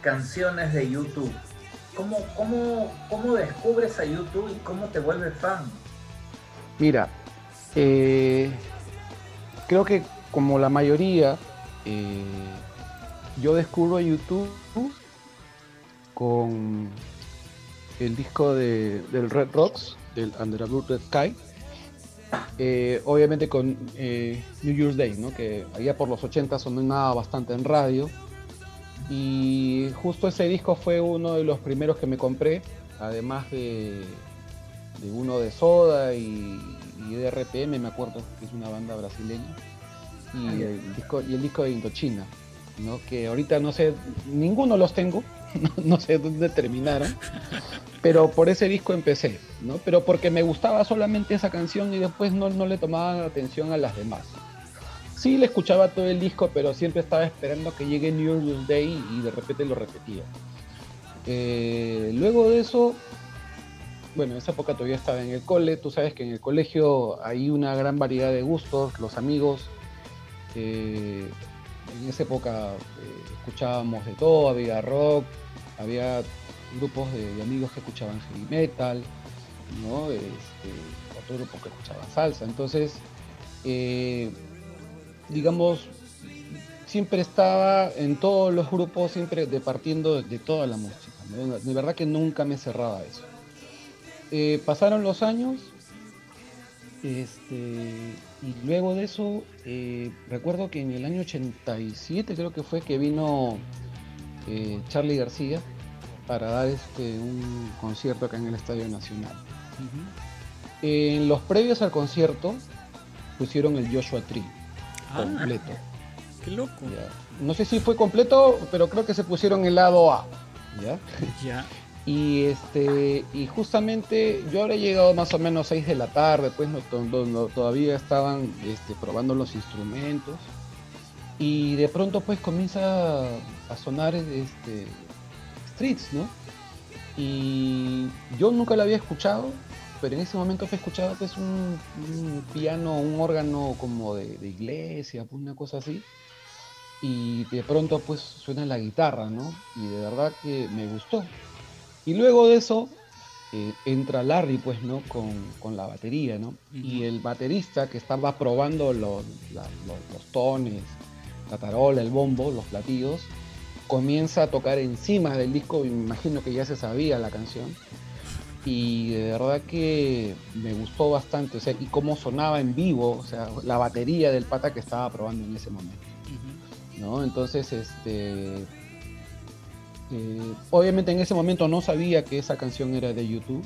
canciones de YouTube? ¿Cómo, cómo, cómo descubres a YouTube y cómo te vuelves fan? Mira, eh, creo que como la mayoría, eh, yo descubro YouTube con el disco de, del Red Rocks, del Under a Blue Red Sky. Eh, obviamente con eh, New Year's Day, ¿no? que allá por los 80 sonaba bastante en radio. Y justo ese disco fue uno de los primeros que me compré, además de, de uno de Soda y, y de RPM, me acuerdo que es una banda brasileña. y el disco, y el disco de Indochina, ¿no? Que ahorita no sé, ninguno los tengo, no, sé dónde terminaron, pero por ese disco empecé, ¿no? Pero porque me gustaba solamente esa canción y después no, no le tomaba atención a las demás. Sí le escuchaba todo el disco, pero siempre estaba esperando que llegue New Year's Day y de repente lo repetía. Eh, luego de eso, bueno, en esa época todavía estaba en el cole, tú sabes que en el colegio hay una gran variedad de gustos, los amigos, eh, en esa época eh, escuchábamos de todo, había rock, había grupos de, amigos que escuchaban heavy metal, ¿no? Este, otro grupo que escuchaba salsa, entonces, eh, digamos, siempre estaba en todos los grupos, siempre departiendo de, toda la música, de verdad que nunca me cerraba eso. Eh, pasaron los años, este, y luego de eso, eh, recuerdo que en el año 87 creo que fue que vino eh, Charlie García para dar este, un concierto acá en el Estadio Nacional. En los previos al concierto pusieron el Joshua Tree Ah, completo. qué loco. ya. No sé si fue completo, pero creo que se pusieron el lado A. ¿ya? Ya. Y este y justamente yo habré llegado más o menos 6 de la tarde, pues no, to- no- no- todavía estaban este, probando los instrumentos. Y de pronto pues comienza a sonar este Streets, ¿no? Y yo nunca lo había escuchado, pero en ese momento fue escuchado pues un, un piano, un órgano como de, de iglesia, pues, una cosa así. Y de pronto pues suena la guitarra, ¿no? Y de verdad que me gustó. Y luego de eso eh, entra Larry, pues, ¿no? Con, con la batería, ¿no? Y el baterista que estaba probando los, la- los, los tones, la tarola, el bombo, los platillos, comienza a tocar encima del disco, me imagino que ya se sabía la canción. Y de verdad que me gustó bastante, o sea, y cómo sonaba en vivo, o sea, la batería del pata que estaba probando en ese momento. ¿no? Entonces, este, eh, obviamente en ese momento no sabía que esa canción era de YouTube.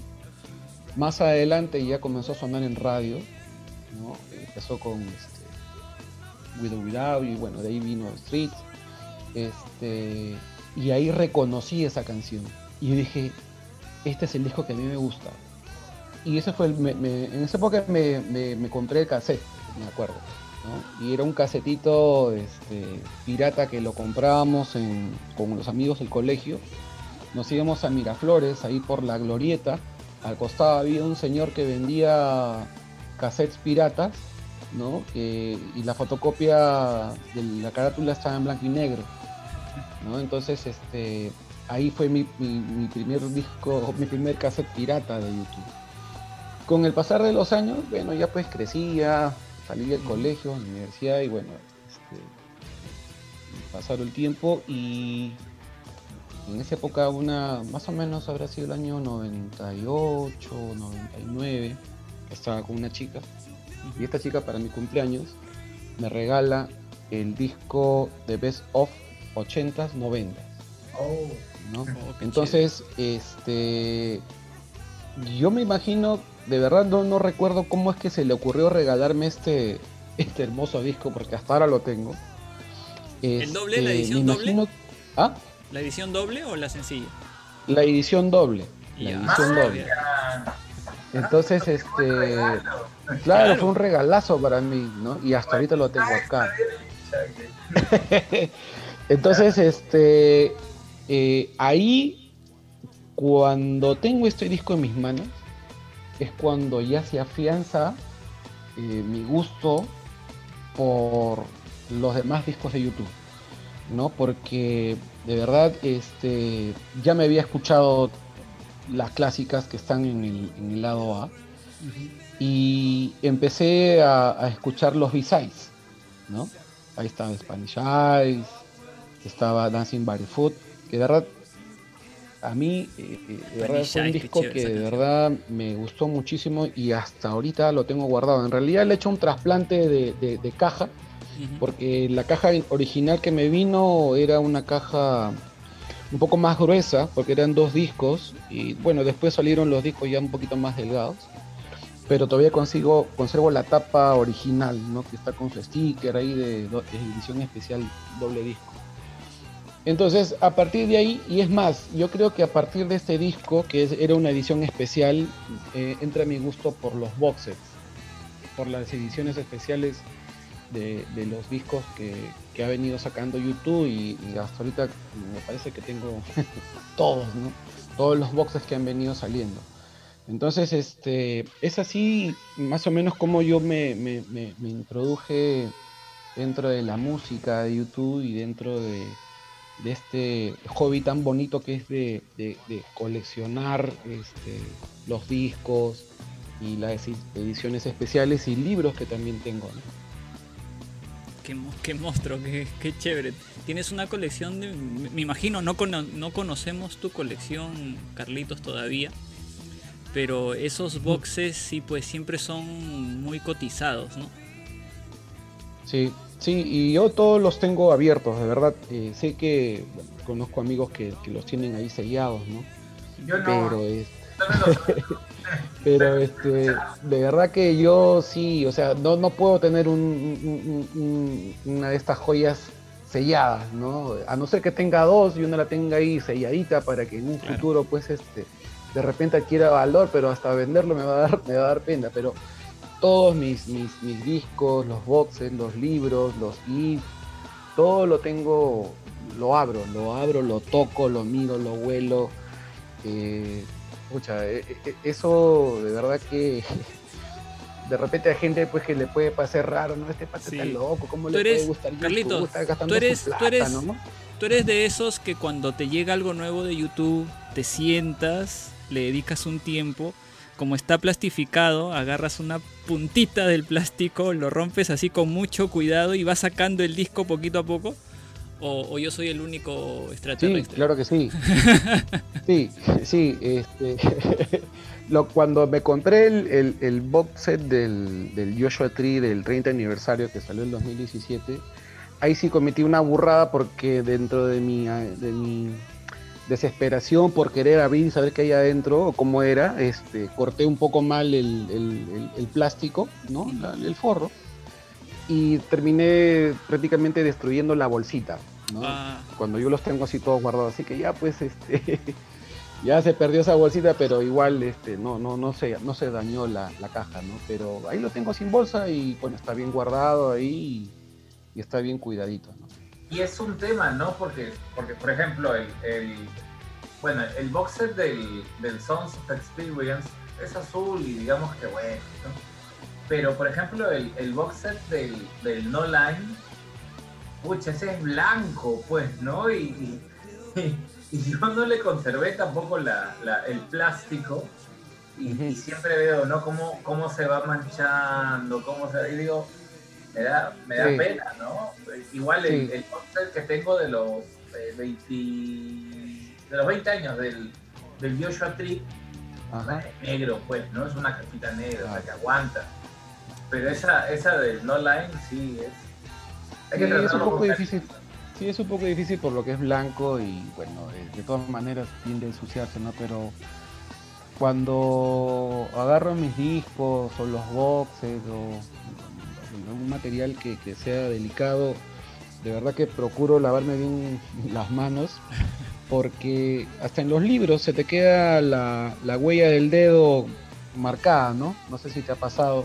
Más adelante ya comenzó a sonar en radio. Empezó con este, With or Without y bueno, de ahí vino Street. Este, y ahí reconocí esa canción. Y dije, este es el disco que a mí me gusta. Y ese fue el, en esa época me- me compré el cassette, me acuerdo. Y era un casetito este, pirata que lo comprábamos con los amigos del colegio. Nos íbamos a Miraflores, ahí por la glorieta. Al costado había un señor que vendía cassettes piratas, y la fotocopia de la carátula estaba en blanco y negro. Entonces, este, ahí fue mi- mi primer disco, mi primer cassette pirata de YouTube. Con el pasar de los años, bueno, ya pues crecía, salí del colegio, universidad y bueno, este, pasaron el tiempo y en esa época una, más o menos habrá sido el año 98, 99, estaba con una chica y esta chica para mi cumpleaños me regala el disco de Best of 80s, 90s. Oh, ¿no? Oh, qué Entonces, este, yo me imagino, de verdad no, no recuerdo cómo es que se le ocurrió regalarme este, este hermoso disco, porque hasta ahora lo tengo. ¿El doble, la Este, edición doble? ¿Ah? ¿La edición doble o la sencilla? La edición doble. La Ya. edición Ah, doble. ya. Entonces, este, Regalo. claro, Claro. fue un regalazo para mí, ¿no? Y hasta ahorita lo tengo acá. Entonces, este, eh, ahí, cuando tengo este disco en mis manos, es cuando ya se afianza eh, mi gusto por los demás discos de YouTube, ¿no? Porque de verdad, este, ya me había escuchado las clásicas que están en el, en el lado A y empecé a, a escuchar los B-sides, ¿no? Ahí estaba Spanish Eyes, estaba Dancing Barefoot, que de verdad a mí eh, eh, de verdad fue un disco que de verdad me gustó muchísimo y hasta ahorita lo tengo guardado. En realidad le he hecho un trasplante de, de- de caja, porque la caja original que me vino era una caja un poco más gruesa, porque eran dos discos, y bueno, después salieron los discos ya un poquito más delgados. pero todavía consigo, conservo la tapa original, ¿no? Que está con su sticker ahí de, do- de edición especial doble disco. Entonces, a partir de ahí, y es más, yo creo que a partir de este disco, que era una edición especial, eh, entra mi gusto por los boxes, por las ediciones especiales de, los discos que, ha venido sacando YouTube y, hasta ahorita me parece que tengo todos, ¿no? Todos los boxes que han venido saliendo. Entonces, este, es así más o menos como yo me introduje dentro de la música de YouTube y dentro de, de este hobby tan bonito que es de, de- de coleccionar este, los discos y las edi- ediciones especiales y libros que también tengo. ¿no? Qué, qué monstruo, qué, qué chévere. Tienes una colección de. Me me imagino, no, cono- no conocemos tu colección, Carlitos, todavía. Pero esos boxes sí, pues siempre son muy cotizados, ¿no? Sí, sí, y yo todos los tengo abiertos, de verdad. eh, sé que bueno, conozco amigos que, que los tienen ahí sellados, ¿no? Yo no, Pero es, los- pero este, de verdad que yo sí, o sea, no, no puedo tener un, un- un- un- una de estas joyas selladas, ¿no? A no ser que tenga dos y una la tenga ahí selladita para que en un Claro. futuro, pues, este, de repente adquiera valor, pero hasta venderlo me va a dar, me va a dar pena. Pero todos mis, mis, mis discos, los boxes, los libros, los GIFs, todo lo tengo, lo abro, lo abro, lo toco, lo miro, lo huelo. eh, pucha, e- e- eso de verdad que de repente hay gente pues que le puede parecer raro, ¿no? Este pata está Sí. loco, ¿cómo le eres- puede gustar YouTube? Carlitos, Está gastando tú eres- su tú plata, eres- ¿no? Tú eres de esos que cuando te llega algo nuevo de YouTube, te sientas, le dedicas un tiempo, como está plastificado, agarras una puntita del plástico, lo rompes así con mucho cuidado y vas sacando el disco poquito a poco. O, o yo soy el único Sí, extraterrestre. claro que sí. Sí, sí, este lo, cuando me compré el, el- el box set del, del Joshua Tree del 30 aniversario que salió en 2017, ahí sí cometí una burrada porque dentro de mi, de mi desesperación por querer abrir y saber qué hay adentro o cómo era, este, corté un poco mal el, el- el- el plástico, ¿no? La- el forro, y terminé prácticamente destruyendo la bolsita. ¿no? Ah, cuando yo los tengo así todos guardados. Así que ya pues este ya se perdió esa bolsita, pero igual este no no no se no se dañó la, la caja, ¿no? Pero ahí lo tengo sin bolsa y bueno, está bien guardado ahí y, y está bien cuidadito. Y es un tema, ¿no? Porque, porque por ejemplo, el, el- bueno, el box set del, del Sons of Experience es azul y digamos que bueno, ¿no? Pero, por ejemplo, el, el box set del, del No Line, pucha, ese es blanco, pues, ¿no? Y, y, y yo no le conservé tampoco la, la- el plástico y, y siempre veo, ¿no? Cómo, cómo se va manchando, cómo se... Y digo, me da, me da Sí. pena, ¿no? Igual el, Sí. el póster que tengo de los eh, 20, de los 20 años del, del Joshua Tree es negro, pues, ¿no? Es una cajita negra, o sea, Claro. que aguanta. Pero esa, esa del No Line sí es. Hay Sí, es un poco difícil. cariño. Sí, es un poco difícil por lo que es blanco y bueno, de todas maneras tiende a ensuciarse, ¿no? Pero cuando agarro mis discos o los boxes o algún material que, que sea delicado, de verdad que procuro lavarme bien las manos porque hasta en los libros se te queda la, la huella del dedo marcada, ¿no? No sé si te ha pasado.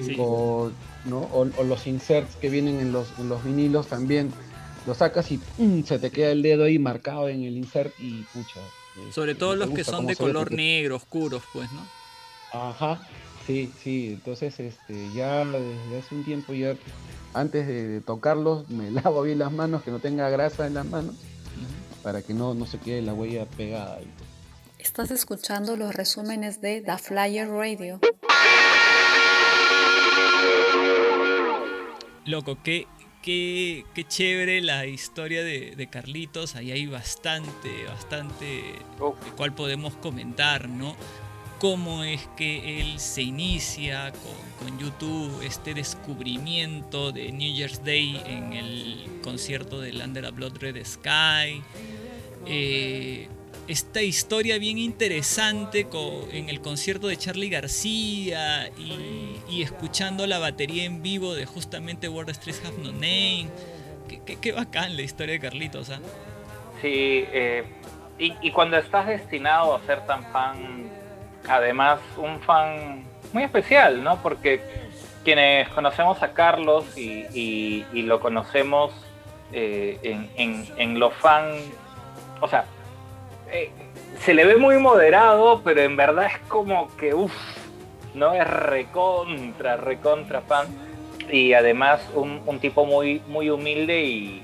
Sí. O, ¿no? o, o los inserts que vienen en los, en los vinilos también. Lo sacas y ¡pum! se te queda el dedo ahí marcado en el insert y pucha. este, sobre todo los que son de color negro, oscuros, pues, ¿no? Ajá, sí, sí. Entonces, este, ya desde hace un tiempo ya antes de, de tocarlos me lavo bien las manos, que no tenga grasa en las manos, para que no, no se quede la huella pegada ahí. Estás escuchando los resúmenes de The Flyer Radio. Loco, qué, qué, qué chévere la historia de, de Carlitos. Ahí hay bastante, bastante Uf. de cual podemos comentar, ¿no? Cómo es que él se inicia con, con YouTube, este descubrimiento de New Year's Day en el concierto del Under a Blood Red Sky. Eh, esta historia bien interesante co- en el concierto de Charlie García y, y escuchando la batería en vivo de justamente World Streets Have No Name. Qué, qué- qué bacán la historia de Carlitos, ¿ah? Sí, eh, y, y cuando estás destinado a ser tan fan, además un fan muy especial, ¿no? Porque quienes conocemos a Carlos y, lo conocemos eh, en, en- en lo fan, o sea, eh, se le ve muy moderado, pero en verdad es como que, uff, ¿no? Es recontra, recontra fan. Y además un, un tipo muy, muy humilde y,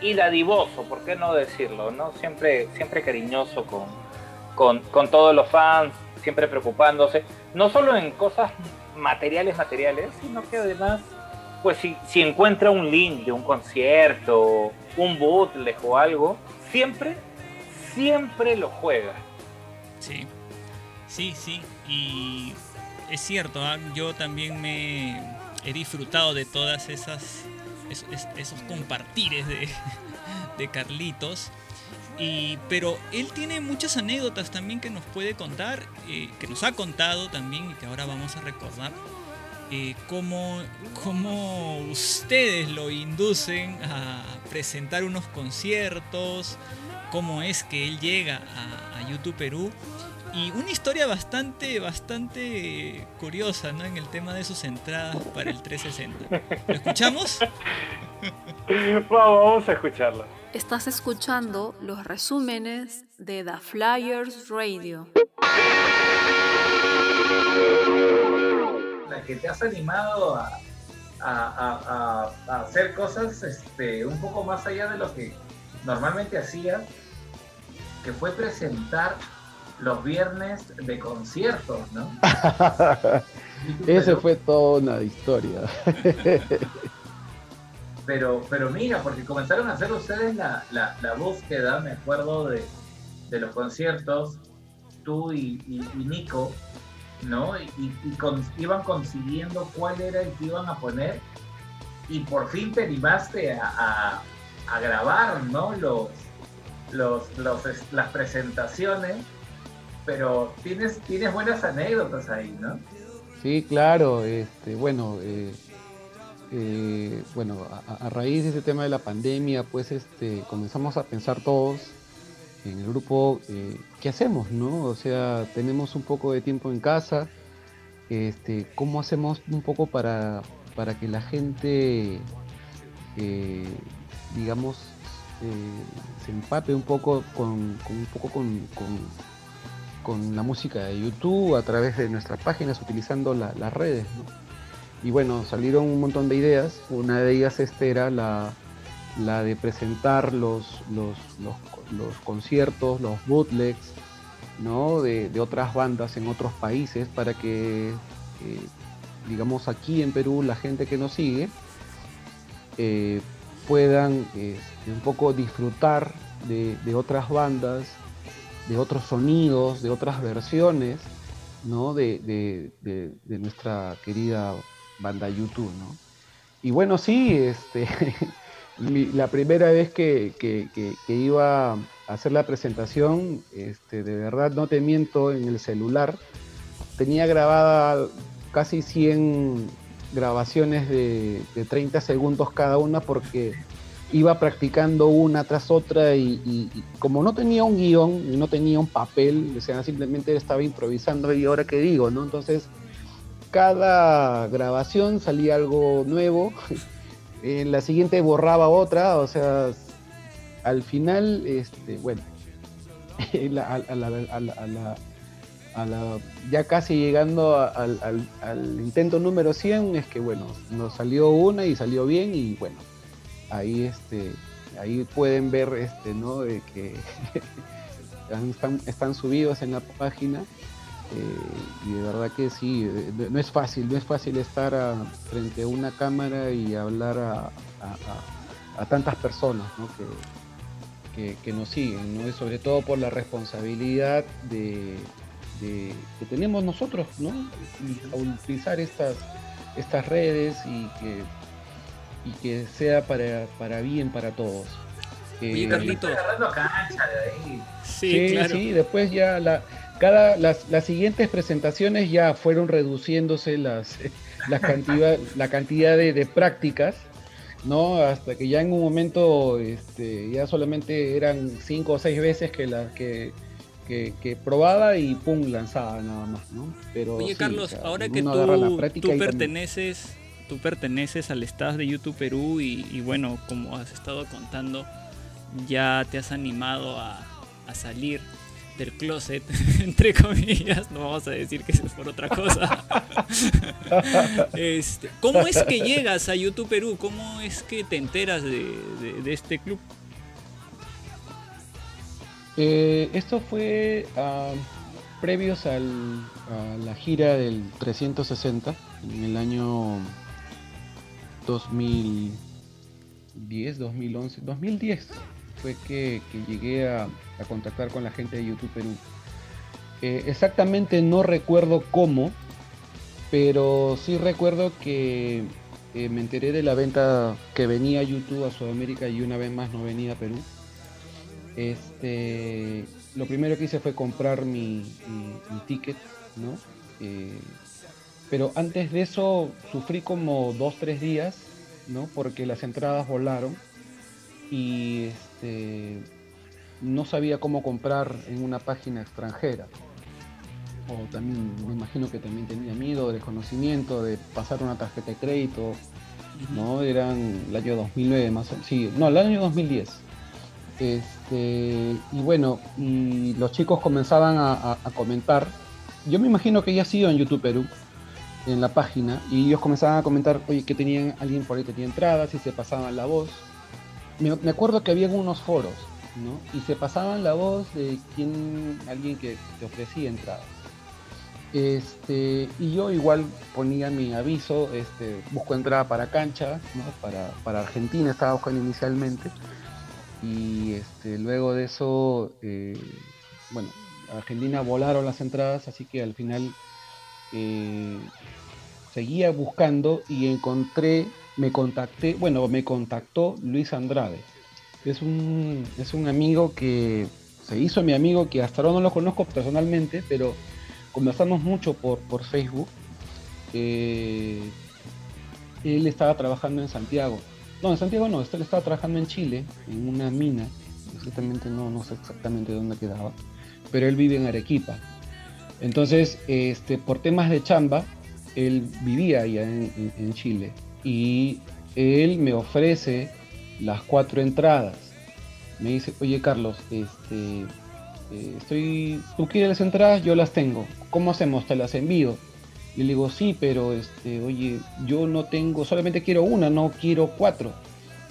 y dadivoso, ¿por qué no decirlo? ¿no? Siempre, siempre cariñoso con, con, con todos los fans, siempre preocupándose, no solo en cosas materiales, materiales, sino que además, pues si, si encuentra un link de un concierto, un bootleg o algo, siempre, siempre lo juega. Sí, sí, sí. Y es cierto, ¿ah? yo también me he disfrutado de todas esas es- es- esos compartires de, de Carlitos. Y, pero él tiene muchas anécdotas también que nos puede contar, eh, que nos ha contado también y que ahora vamos a recordar. eh, cómo, cómo ustedes lo inducen a presentar unos conciertos, cómo es que él llega a, a YouTube Perú y una historia bastante, bastante curiosa ¿no? en el tema de sus entradas para el 360. ¿Lo escuchamos? Vamos, vamos a escucharlo. Estás escuchando los resúmenes de The Flyers Radio. la que te has animado a, a- a- a- a hacer cosas este, un poco más allá de lo que normalmente hacías, que fue presentar los viernes de conciertos, ¿no? Ese Pero- fue toda una historia. Pero, pero mira, porque comenzaron a hacer ustedes la, la- la búsqueda, me acuerdo de, de los conciertos, tú y, y- Nico, ¿no? Y, iban consiguiendo cuál era el que iban a poner y por fin te animaste a, a- grabar, ¿no? Los, los, los- las presentaciones, pero tienes, tienes buenas anécdotas ahí, ¿no? Sí, claro. Este, bueno, eh, eh, bueno, a, raíz de ese tema de la pandemia, pues este, comenzamos a pensar todos en el grupo, eh, ¿qué hacemos, no? O sea, tenemos un poco de tiempo en casa, este, ¿cómo hacemos un poco para, para que la gente, eh, digamos, se empape un poco con, un poco con, con- con la música de YouTube a través de nuestras páginas utilizando la- las redes. ¿no? Y bueno, salieron un montón de ideas. Una de ellas este era la, la de presentar los, los, los, conciertos, los bootlegs, ¿no? De, de otras bandas en otros países para que, eh, digamos, aquí en Perú la gente que nos sigue eh, puedan este, un poco disfrutar de, de otras bandas, de otros sonidos, de otras versiones, ¿no? De- de nuestra querida banda YouTube, ¿no? Y bueno, sí, este, la primera vez que, que- iba a hacer la presentación, este, de verdad no te miento, en el celular tenía grabada casi 100 grabaciones de, de 30 segundos cada una porque iba practicando una tras otra y, como no tenía un guion no tenía un papel, o simplemente estaba improvisando y ahora qué digo, ¿no? Entonces, cada grabación salía algo nuevo, en la siguiente borraba otra, o sea, al final, este, bueno, a, la, a la- a la- ya casi llegando al, intento número 100, es que bueno, nos salió una y salió bien y bueno, ahí este ahí pueden ver este no que están subidos en la página eh, y de verdad que sí eh, no- es fácil no es fácil estar a- frente a una cámara y hablar a, a- a- a tantas personas ¿no? que, que, que nos siguen ¿no? y sobre todo por la responsabilidad de, de- que tenemos nosotros ¿no? utilizar estas estas redes y que y que sea para, para bien para todos. Oye, Eh, Carlito. De ahí. Sí, Sí, claro. sí, después ya la, cada, las, las siguientes presentaciones ya fueron reduciéndose las, las cantidad, la cantidad de, de prácticas, ¿no? Hasta que ya en un momento este, ya solamente eran cinco o seis veces que la que, que, que probaba y pum, lanzaba nada más, ¿no? Pero Oye, sí, Carlos, o sea, ahora que tú, tú también- perteneces, tú perteneces al staff de YouTube Perú y, y bueno, como has estado contando, ya te has animado a, a salir del closet, entre comillas, no vamos a decir que es por otra cosa. Este, ¿Cómo es que llegas a YouTube Perú? ¿Cómo es que te enteras de, de- de este club? Eh, esto fue ah, previos al- a la gira del 360 en el año 2010, 2011, 2010 fue que, que llegué a, a contactar con la gente de YouTube Perú. Eh, exactamente no recuerdo cómo, pero sí recuerdo que eh, me enteré de la venta que venía YouTube a Sudamérica y una vez más no venía a Perú. Este, lo primero que hice fue comprar mi, ticket, ¿no? Eh, pero antes de eso sufrí como dos, tres días, ¿no? Porque las entradas volaron y este, no sabía cómo comprar en una página extranjera. O también, me imagino que también tenía miedo, desconocimiento de pasar una tarjeta de crédito, ¿no? Eran el año 2009 más o menos, sí, no, el año 2010. Este, y bueno, y los chicos comenzaban a comentar. Yo me imagino que ya ha sido en YouTube Perú, en la página, y ellos comenzaban a comentar, oye, que tenían, alguien por ahí tenía entradas y se pasaban la voz. Me, me acuerdo que había unos foros, ¿no? Y se pasaban la voz de quién, alguien que te ofrecía entradas. Este, y yo igual ponía mi aviso, este, busco entrada para cancha, ¿no? para, para Argentina estaba buscando inicialmente. Y este, luego de eso, eh, bueno, Argentina volaron las entradas, así que al final eh, seguía buscando y encontré, me contacté, bueno, me contactó Luis Andrade. Es un, es un amigo que se hizo mi amigo, que hasta ahora no lo conozco personalmente, pero conversamos mucho por, por Facebook. Eh, él estaba trabajando en Santiago. No, en Santiago no, él estaba trabajando en Chile, en una mina. Exactamente, no, no sé exactamente dónde quedaba. Pero él vive en Arequipa. Entonces, este, por temas de chamba, él vivía allá en, en- en Chile. Y él me ofrece las cuatro entradas. Me dice, oye Carlos, este, eh, estoy, tú quieres las entradas, yo las tengo. ¿Cómo hacemos? Te las envío. Y le digo, sí, pero este, oye, yo no tengo, solamente quiero una, no quiero cuatro.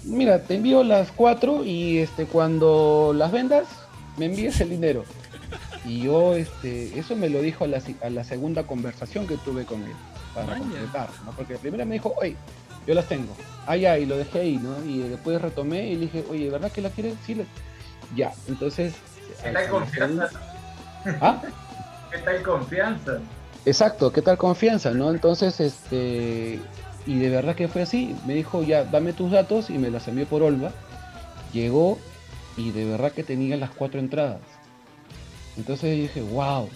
Mira, te envío las cuatro y este, cuando las vendas, me envíes el dinero. Y yo, este, eso me lo dijo a la, si- a la segunda conversación que tuve con él, para completar, ¿no? Porque la primera me dijo, oye, yo las tengo. Ah, ya, y lo dejé ahí, ¿no? Y después retomé y le dije, oye, ¿verdad que la quieres? Sí, la- ya. Entonces, ¿Qué al- tal al confianza? ¿Ah? ¿Qué tal confianza? Exacto, ¿qué tal confianza, no? Entonces, este, y de verdad que fue así. Me dijo, ya, dame tus datos y me las envió por Olva. Llegó y de verdad que tenía las cuatro entradas. Entonces dije, wow.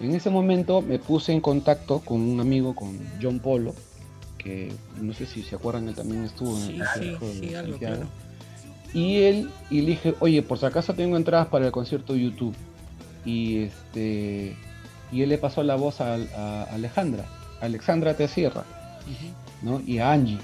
En ese momento me puse en contacto con un amigo, con John Polo, que no sé si se acuerdan, él también estuvo en el sí, sí, algo, claro. Y él, y le dije, oye, por si acaso tengo entradas para el concierto de YouTube. Y este y él le pasó la voz a, a Alejandra, Alexandra Te Sierra, ¿no? Y a Angie.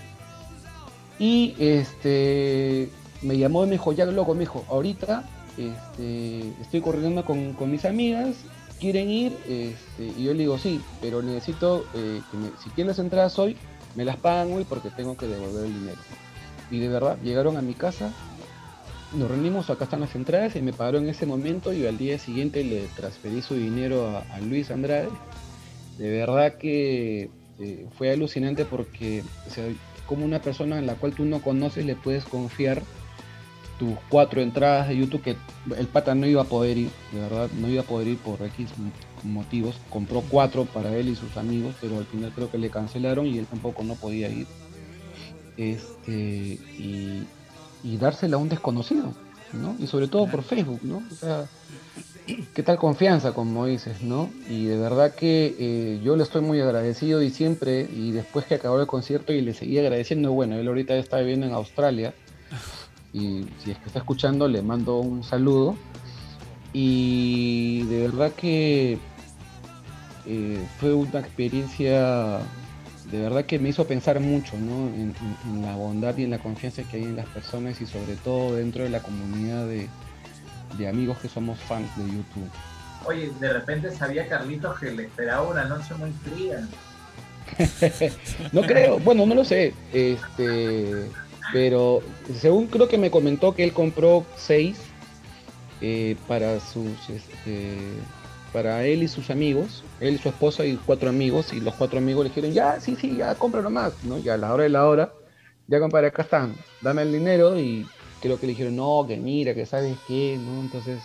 Y este me llamó y me dijo, ya loco, me dijo, ahorita este, estoy corriendo con, con mis amigas, quieren ir, este, y yo le digo, sí, pero necesito eh, que me- si quieren las entradas hoy, me las pagan hoy porque tengo que devolver el dinero. Y de verdad, llegaron a mi casa, nos reunimos, acá están las entradas y me pagaron en ese momento y al día siguiente le transferí su dinero a, Luis Andrade. De verdad que eh, fue alucinante porque sea, como una persona en la cual tú no conoces le puedes confiar tus cuatro entradas de YouTube que el pata no iba a poder ir, de verdad no iba a poder ir por X motivos. Compró cuatro para él y sus amigos, pero al final creo que le cancelaron y él tampoco no podía ir. Este, y, dársela a un desconocido. ¿no? Y sobre todo por Facebook, ¿no? O sea, qué tal confianza, como dices, ¿no? Y de verdad que eh, yo le estoy muy agradecido y siempre, y después que acabó el concierto y le seguí agradeciendo, bueno, él ahorita está viviendo en Australia, y si es que está escuchando, le mando un saludo. Y de verdad que eh, fue una experiencia de verdad que me hizo pensar mucho ¿no? en, en- en la bondad y en la confianza que hay en las personas y sobre todo dentro de la comunidad de, de amigos que somos fans de YouTube. Oye, de repente sabía Carlitos que le esperaba una noche muy fría. No creo, bueno, no lo sé, este, pero según creo que me comentó que él compró seis eh, para sus, este, para él y sus amigos, él y su esposa y cuatro amigos, y los cuatro amigos le dijeron, ya, sí, sí, ya, compra nomás, ¿no? Ya a la hora de la hora, ya compadre, acá están, dame el dinero, y creo que le dijeron, no, que mira, que sabes qué, ¿no? Entonces,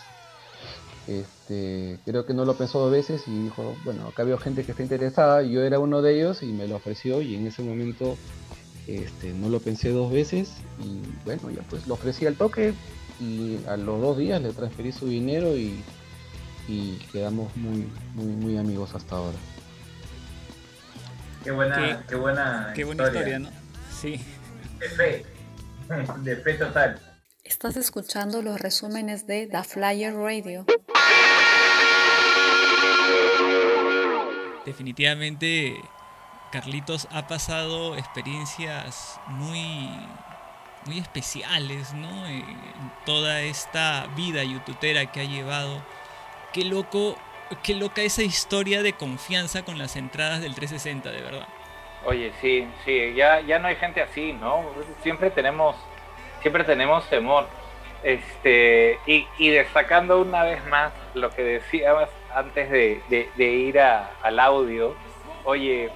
este, creo que no lo pensó dos veces y dijo, bueno, acá veo gente que está interesada, y yo era uno de ellos y me lo ofreció y en ese momento este, no lo pensé dos veces y bueno, ya pues lo ofrecí al toque y a los dos días le transferí su dinero y, y quedamos muy, muy, muy amigos hasta ahora. Qué buena, Qué- qué, buena, Qué buena historia, ¿no? Sí. De fe. De fe total. Estás escuchando los resúmenes de The Flyer Radio. Definitivamente Carlitos ha pasado experiencias muy, muy especiales, ¿no? Eh, toda esta vida youtubera que ha llevado. Qué loco, qué loca esa historia de confianza con las entradas del 360, de verdad. Oye, sí, sí, ya, ya no hay gente así, ¿no? Siempre tenemos, siempre tenemos temor. Este, y, destacando una vez más lo que decíamos antes de ir a- al audio, oye,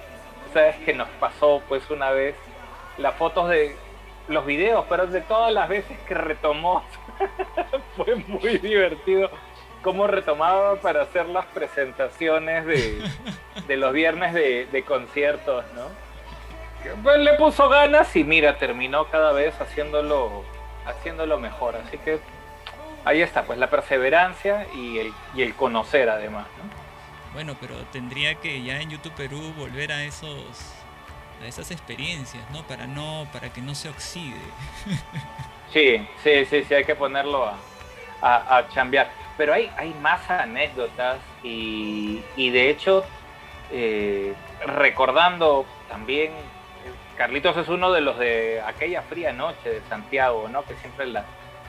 sabes que nos pasó pues una vez las fotos de los videos, pero de todas las veces que retomó, fue muy divertido cómo retomaba para hacer las presentaciones de, de los viernes de, conciertos, ¿no? Pues, le puso ganas y mira, terminó cada vez haciéndolo, haciéndolo mejor. Así que ahí está, pues la perseverancia y el, y el conocer además, ¿no? Bueno, pero tendría que ya en YouTube Perú volver a esos a esas experiencias, ¿no? Para no para que no se oxide. Sí, sí, sí, sí, hay que ponerlo a, a, chambear. Pero hay, hay más anécdotas y, y de hecho, eh, recordando también, Carlitos es uno de los de aquella fría noche de Santiago, ¿no? Que siempre la,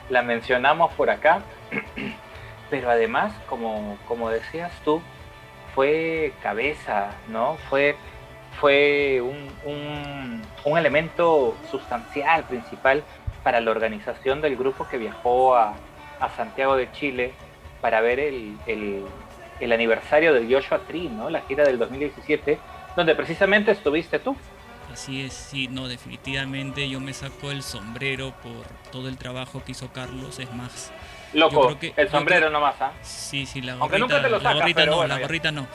la mencionamos por acá. Pero además, como, como decías tú, fue cabeza, ¿no? Fue, fue un, un- un elemento sustancial, principal, para la organización del grupo que viajó a, a Santiago de Chile para ver el, el- el aniversario del Joshua Tree, ¿no? La gira del 2017, donde precisamente estuviste tú. Así es, sí, no, definitivamente yo me saco el sombrero por todo el trabajo que hizo Carlos, es más. Loco, que- el sombrero nomás, ¿ah? Sí, sí, la Aunque gorrita, nunca te lo la gorrita pero no, bueno, la gorrita no.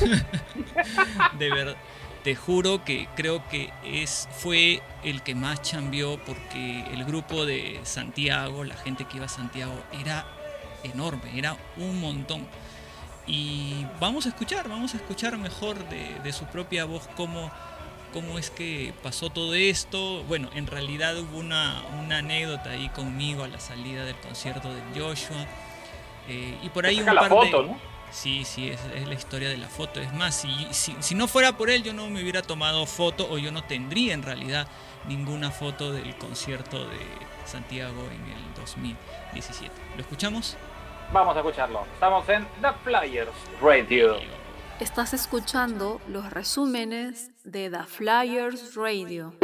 de verdad, te juro que creo que es fue el que más chambeó porque el grupo de Santiago, la gente que iba a Santiago era enorme, era un montón. Y vamos a escuchar, vamos a escuchar mejor de, de su propia voz cómo, cómo es que pasó todo esto. Bueno, en realidad hubo una, una anécdota ahí conmigo a la salida del concierto de Joshua. Eh, y por ahí un la par foto, de... ¿no? Sí, sí, es, es la historia de la foto. Es más, si, si, si no fuera por él, yo no me hubiera tomado foto o yo no tendría en realidad ninguna foto del concierto de Santiago en el 2017. ¿Lo escuchamos? Vamos a escucharlo. Estamos en The Flyers Radio. Estás escuchando los resúmenes de The Flyers Radio.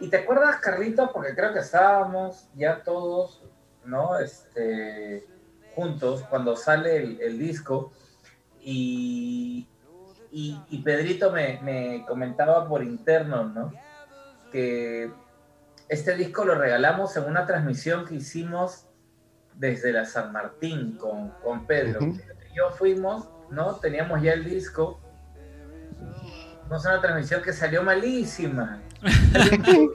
¿Y te acuerdas, Carlitos? Porque creo que estábamos ya todos, ¿no? Este, juntos cuando sale el, el disco y, y, y Pedrito me, me comentaba por interno, ¿no? Que este disco lo regalamos en una transmisión que hicimos desde la San Martín con, con Pedro. Yo fuimos, ¿no? Teníamos ya el disco. Una transmisión que salió malísima. Salió muy mal.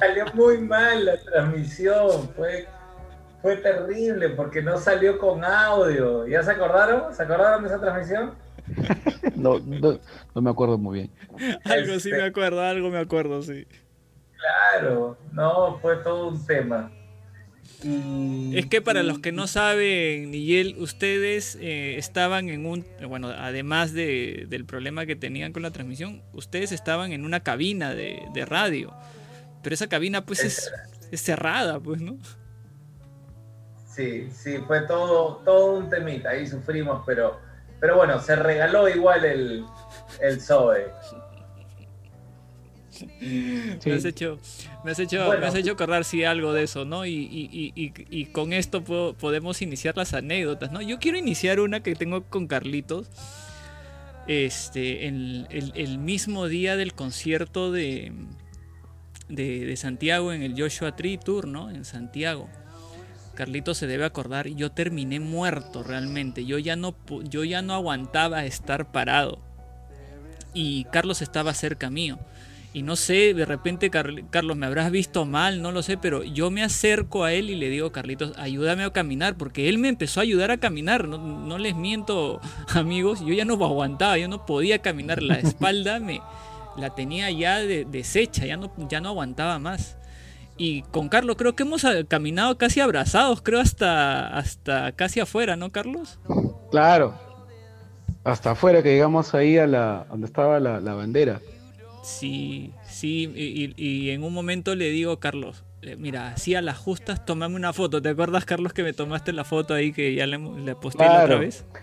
salió muy mal la transmisión, fue, fue terrible porque no salió con audio. ¿Ya se acordaron? ¿Se acordaron de esa transmisión? No, no, no me acuerdo muy bien. Algo sí Este- me acuerdo, algo me acuerdo, sí. Claro, no, fue todo un tema. Y- Es que para los que no saben, Nigel, ustedes eh, estaban en un, bueno, además de- del problema que tenían con la transmisión, ustedes estaban en una cabina de, de radio. Pero esa cabina pues es, es cerrada, pues, ¿no? Sí, sí, fue todo, todo un temita, ahí sufrimos, pero, pero bueno, se regaló igual el, el Me has hecho, me has hecho, Bueno. me has hecho acordar sí algo de eso, ¿no? Y, y- y- y- con esto puedo- podemos iniciar las anécdotas, ¿no? Yo quiero iniciar una que tengo con Carlitos. Este, el, el- el mismo día del concierto de, de, de Santiago en el Joshua Tree Tour, ¿no? En Santiago. Carlitos se debe acordar, yo terminé muerto realmente. Yo ya no, yo ya no aguantaba estar parado. Y Carlos estaba cerca mío. Y no sé, de repente, Carl- Carlos, me habrás visto mal, no lo sé, pero yo me acerco a él y le digo, Carlitos, ayúdame a caminar, porque él me empezó a ayudar a caminar, no, no les miento, amigos, yo ya no aguantaba, yo no podía caminar, la espalda me la tenía ya de- deshecha, ya no, ya no aguantaba más. Y con Carlos creo que hemos ah, caminado casi abrazados, creo hasta, hasta casi afuera, ¿no, Carlos? Claro. Hasta afuera que llegamos ahí a la donde estaba la, la bandera. Sí, sí, y, y- y en un momento le digo, Carlos, eh, mira, así a las justas, tomame una foto. ¿Te acuerdas, Carlos, que me tomaste la foto ahí que ya le, le posté la otra vez?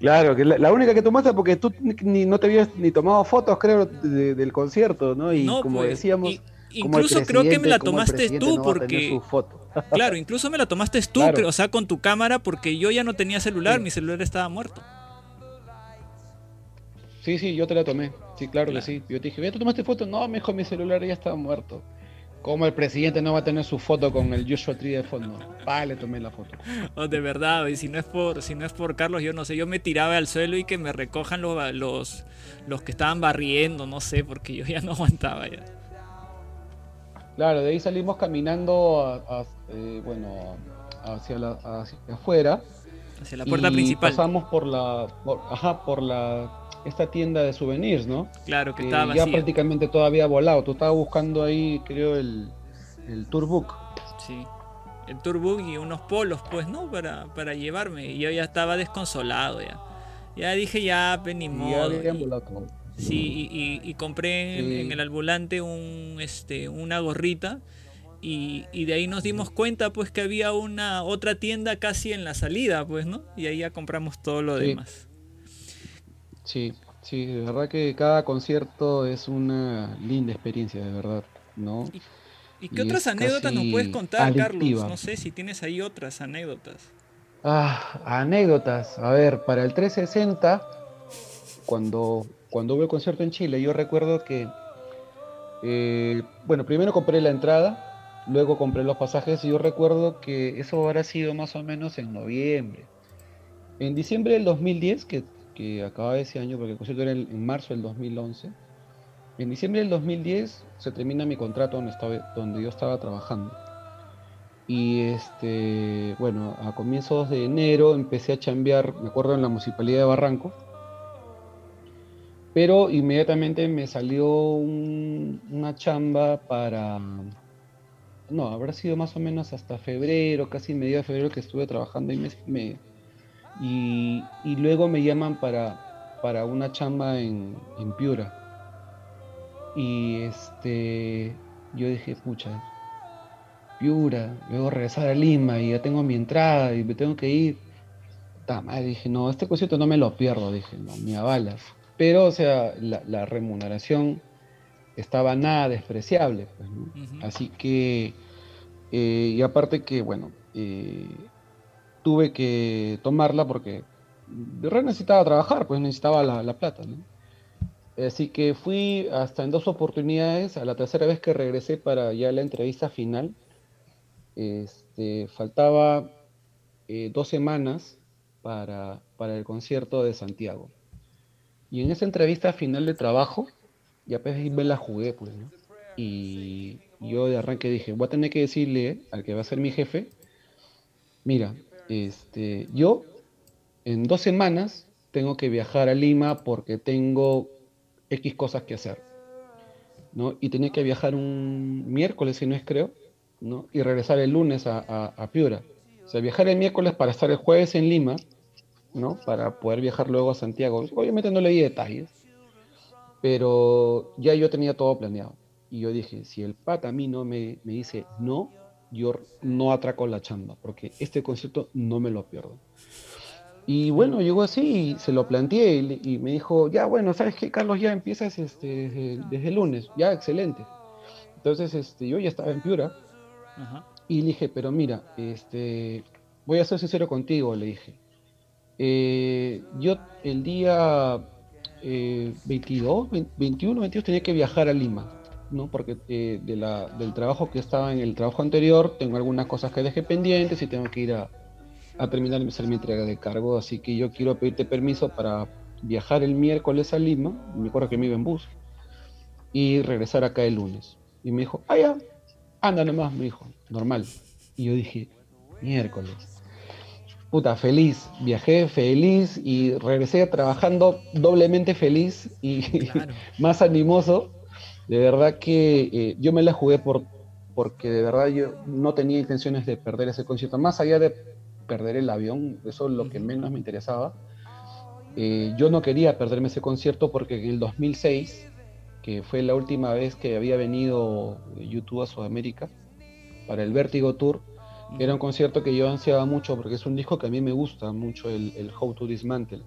Claro, que la, la única que tomaste porque tú ni, no te habías ni tomado fotos, creo, de- del concierto, ¿no? Y no, como pues, decíamos, y- como el incluso creo que me la tomaste tú no porque... Claro, incluso me la tomaste tú, Claro. creo, o sea, con tu cámara, porque yo ya no tenía celular, Sí. mi celular estaba muerto. Sí, sí, yo te la tomé. Sí, claro, Claro. que sí. Yo te dije, ¿ya te tomaste foto? No, mejor mi celular ya estaba muerto. Como el presidente no va a tener su foto con el Joshua Tree de fondo. Pa, le tomé la foto. Oh, de verdad, y si no es por, si no es por Carlos, yo no sé, yo me tiraba al suelo y que me recojan los, los, los que estaban barriendo, no sé, porque yo ya no aguantaba ya. Claro, de ahí salimos caminando, a- a- eh, bueno, hacia, la, hacia afuera. Hacia la puerta y principal. Pasamos por la, por- ajá, por la, esta tienda de souvenirs, ¿no? Claro, que Que estaba ya prácticamente todo había volado. Tú estabas buscando ahí, creo, el, el tourbook. Sí. El turbook y unos polos, pues, ¿no? Para, para llevarme. Y yo ya estaba desconsolado ya. Ya dije, ya, pues, ni ya modo. habían Y- volado. Sí, y, y- y compré Sí. en el ambulante un, este, una gorrita. Y, y de ahí nos dimos cuenta, pues, que había una otra tienda casi en la salida, pues, ¿no? Y ahí ya compramos todo lo Sí. demás. Sí, sí, de verdad que cada concierto es una linda experiencia, de verdad, ¿no? ¿Y qué Y otras anécdotas nos puedes contar, Carlos? No sé si tienes ahí otras anécdotas. Ah, anécdotas. A ver, para el 360, cuando, cuando hubo el concierto en Chile, yo recuerdo que, eh, bueno, primero compré la entrada, luego compré los pasajes y yo recuerdo que eso habrá sido más o menos en noviembre. En diciembre del 2010, que, que acababa ese año, porque el concierto era en, marzo del 2011, en diciembre del 2010 se termina mi contrato donde, estaba, donde yo estaba trabajando. Y este, bueno, a comienzos de enero empecé a chambear, me acuerdo, en la municipalidad de Barranco. Pero inmediatamente me salió un- una chamba para, no, habrá sido más o menos hasta febrero, casi medio de febrero que estuve trabajando y, me- y, y luego me llaman para, para una chamba en, en Piura. Y este, yo dije, pucha, Piura, luego regresar a Lima y ya tengo mi entrada y me tengo que ir. Ta madre, dije, no, este concierto no me lo pierdo, dije, no, ni a balas. Pero, o sea, la, la remuneración estaba nada despreciable, pues. Así que, eh, y aparte que, bueno, eh, tuve que tomarla porque verdad necesitaba trabajar, pues necesitaba la, la plata. Así que fui hasta en dos oportunidades, a la tercera vez que regresé para ya la entrevista final, este, faltaba eh, dos semanas para, para el concierto de Santiago. Y en esa entrevista final de trabajo, ya pues me la jugué, pues, y yo de arranque dije, voy a tener que decirle al que va a ser mi jefe, mira, este, yo en dos semanas tengo que viajar a Lima porque tengo X cosas que hacer. ¿no? Y tenía que viajar un miércoles, si no es creo, ¿no? y regresar el lunes a, a, Piura. O sea, viajar el miércoles para estar el jueves en Lima, ¿no? Para poder viajar luego a Santiago. Obviamente no leí detalles, pero ya yo tenía todo planeado. Y yo dije, si el pata a mí no me, me dice no, yo no atraco la chamba, porque este concierto no me lo pierdo. Y bueno, llegó así y se lo planteé y, y me dijo, ya bueno, ¿sabes qué, Carlos? Ya empiezas este, desde, desde el lunes, ya excelente. Entonces este, yo ya estaba en Piura Ajá. y le dije, pero mira, este, voy a ser sincero contigo, le dije. Eh, yo el día eh, 22, 21, 22 tenía que viajar a Lima, ¿no? Porque eh, de la, del trabajo que estaba en el trabajo anterior, tengo algunas cosas que dejé pendientes y tengo que ir a, a terminar de hacer mi entrega de cargo, así que yo quiero pedirte permiso para viajar el miércoles a Lima, me acuerdo que me iba en bus, y regresar acá el lunes. Y me dijo, ah, ya, anda nomás, me dijo, normal. Y yo dije, miércoles. Puta, feliz, viajé feliz y regresé trabajando doblemente feliz y Claro. más animoso. De verdad que eh, yo me la jugué por, porque de verdad yo no tenía intenciones de perder ese concierto, más allá de perder el avión, eso es lo que menos me interesaba. Eh, yo no quería perderme ese concierto porque en el 2006, que fue la última vez que había venido YouTube a Sudamérica, para el Vértigo Tour, era un concierto que yo ansiaba mucho porque es un disco que a mí me gusta mucho, el, el How to Dismantle.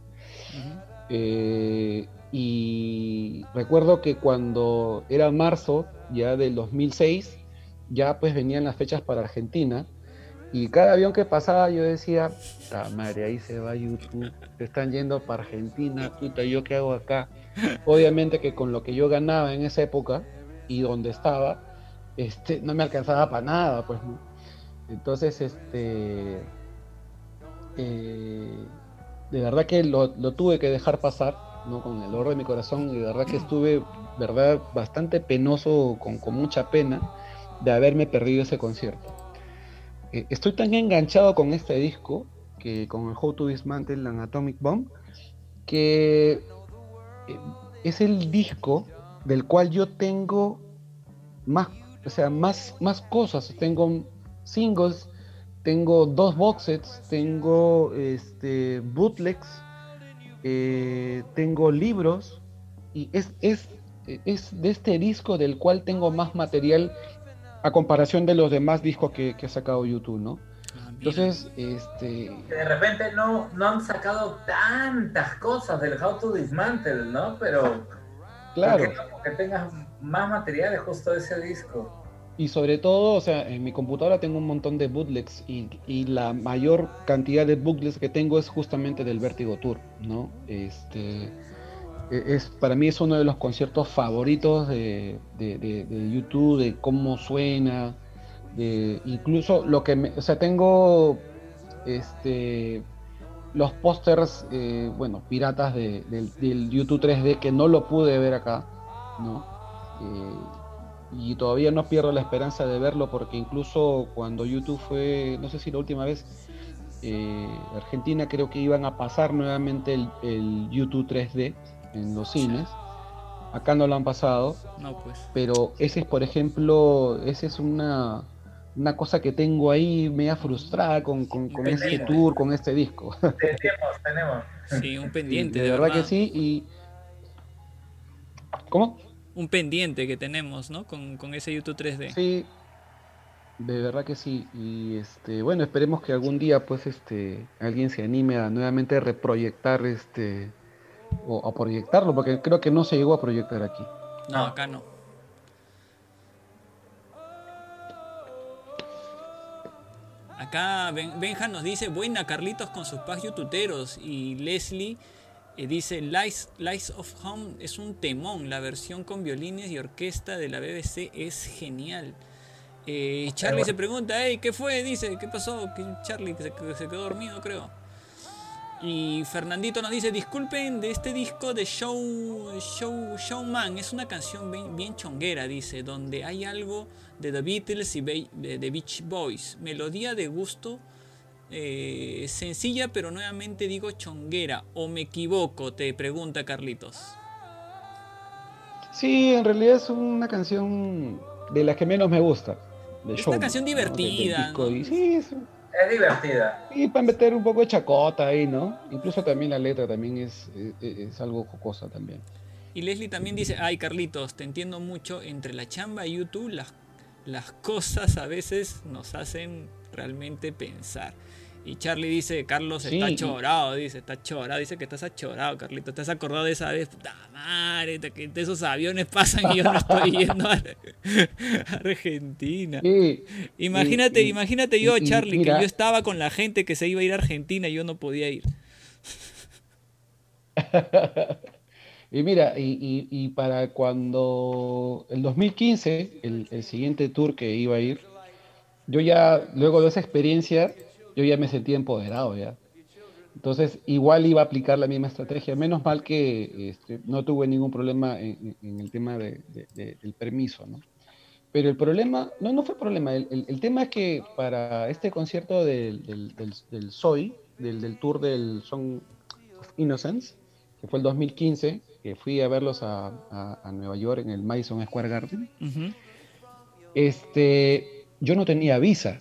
Eh, y recuerdo que cuando era marzo ya del 2006, ya pues venían las fechas para Argentina. Y cada avión que pasaba yo decía, "Ta madre, ahí se va YouTube, están yendo para Argentina, puta, ¿yo qué hago acá? Obviamente que con lo que yo ganaba en esa época y donde estaba, este, no me alcanzaba para nada, pues, ¿no? Entonces, este, eh, de verdad que lo, lo tuve que dejar pasar, ¿no? Con el dolor de mi corazón, y de verdad que estuve, verdad, bastante penoso, con, con mucha pena, de haberme perdido ese concierto. Eh, estoy tan enganchado con este disco, que con el How to Dismantle and Atomic Bomb, que eh, es el disco del cual yo tengo más, o sea, más, más cosas. Tengo singles, tengo dos box sets, tengo este, bootlegs, eh, tengo libros, y es, es, es de este disco del cual tengo más material a comparación de los demás discos que, que ha sacado YouTube, ¿no? Ah. Entonces, este, de repente no, no han sacado tantas cosas del How to Dismantle, ¿no? Pero claro. que tengas más materiales justo de ese disco. Y sobre todo, o sea, en mi computadora tengo un montón de bootlegs y, y la mayor cantidad de bootlegs que tengo es justamente del Vertigo Tour, ¿no? Este, e- es, para mí es uno de los conciertos favoritos de, de- de- YouTube, de cómo suena, de incluso lo que me, o sea, tengo este los pósters, eh, bueno, piratas de- del, del YouTube 3D que no lo pude ver acá, ¿no? Eh, y todavía no pierdo la esperanza de verlo porque incluso cuando YouTube fue, no sé si la última vez, eh, Argentina creo que iban a pasar nuevamente el, el YouTube 3D en los cines. Acá no lo han pasado, No, pues. pero ese es, por ejemplo, esa es una, una cosa que tengo ahí media frustrada con, con, con este tour, con este disco. Tenemos, tenemos. Sí, un pendiente, de, de, verdad, que sí. Y... ¿Cómo? Un pendiente que tenemos, ¿no? Con, con ese YouTube 3D. Sí, de verdad que sí. Y este, bueno, esperemos que algún día pues este alguien se anime a nuevamente reproyectar este o a proyectarlo, porque creo que no se llegó a proyectar aquí. No, acá no. Acá Ben- Benja nos dice, buena Carlitos con sus packs youtuberos. Y Leslie eh, dice, Lies, Lies of Home es un temón. La versión con violines y orquesta de la BBC es genial. Eh, Charlie se pregunta, hey, ¿qué fue? Dice, ¿qué pasó? Que Charlie se, que se quedó dormido, creo. Y Fernandito nos dice, disculpen de este disco de Show, Show Showman, es una canción bien, bien chonguera, dice, donde hay algo de The Beatles y de The Beach Boys. Melodía de gusto eh, sencilla, pero nuevamente digo chonguera. ¿O me equivoco? Te pregunta Carlitos. Sí, en realidad es una canción de las que menos me gusta. de Es una canción divertida, disco. ¿no? Y sí, es, Es divertida. y para meter un poco de chacota ahí, ¿no? Incluso también la letra también es, es, es algo jocosa también. Y Leslie también dice, ay Carlitos, te entiendo mucho, entre la chamba y YouTube las, las cosas a veces nos hacen realmente pensar. Y Charlie dice, Carlos Sí, está chorado, dice, está chorado, dice que estás achorado, Carlitos, ¿te has acordado de esa vez? Puta madre, que esos aviones pasan y yo no estoy yendo a, Argentina. Sí, Imagínate, imagínate yo, Charlie, mira- que yo estaba con la gente que se iba a ir a Argentina y yo no podía ir. Y mira, y, y- y para cuando el 2015, el, el siguiente tour que iba a ir, yo ya, luego de esa experiencia, yo ya me sentía empoderado ya. Entonces, igual iba a aplicar la misma estrategia. Menos mal que este, no tuve ningún problema en, el tema de- de- de- del permiso, ¿no? Pero el problema, no, no fue problema, el, el- el tema es que para este concierto del, del, del, del SOI, del, del tour del Song of Innocence, que fue el 2015, que fui a verlos a, a- a Nueva York en el Madison Square Garden, este, yo no tenía visa.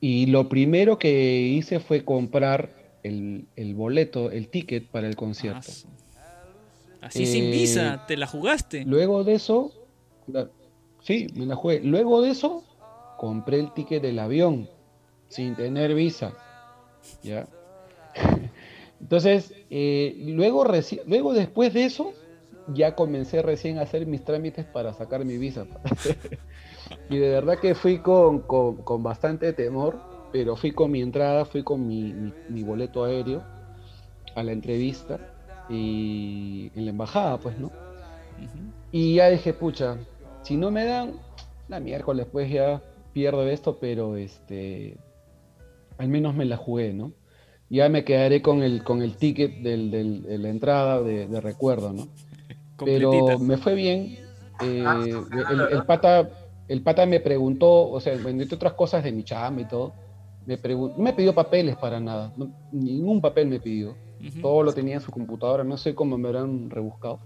Y lo primero que hice fue comprar el, el boleto, el ticket para el concierto. Ah, Así sin Eh, visa, te la jugaste. Luego de eso, la- sí, me la jugué. Luego de eso, compré el ticket del avión sin tener visa. ¿Ya? Entonces, eh, luego, reci- luego después de eso, ya comencé recién a hacer mis trámites para sacar mi visa. y de verdad que fui con, con- con bastante temor, pero fui con mi entrada, fui con mi, mi- mi boleto aéreo a la entrevista y en la embajada, pues, ¿no? Y ya dije, pucha, si no me dan, la miércoles pues ya pierdo esto, pero este, al menos me la jugué, ¿no? Ya me quedaré con el, con el ticket del, del- de la entrada de, de recuerdo, ¿no? Pero me fue bien. eh, el, pata, el pata me preguntó, o sea, entre otras cosas de mi chamba y todo, me, pregun- no me pidió papeles para nada, no- ningún papel me pidió todo lo tenía en su computadora, no sé cómo me habrán rebuscado.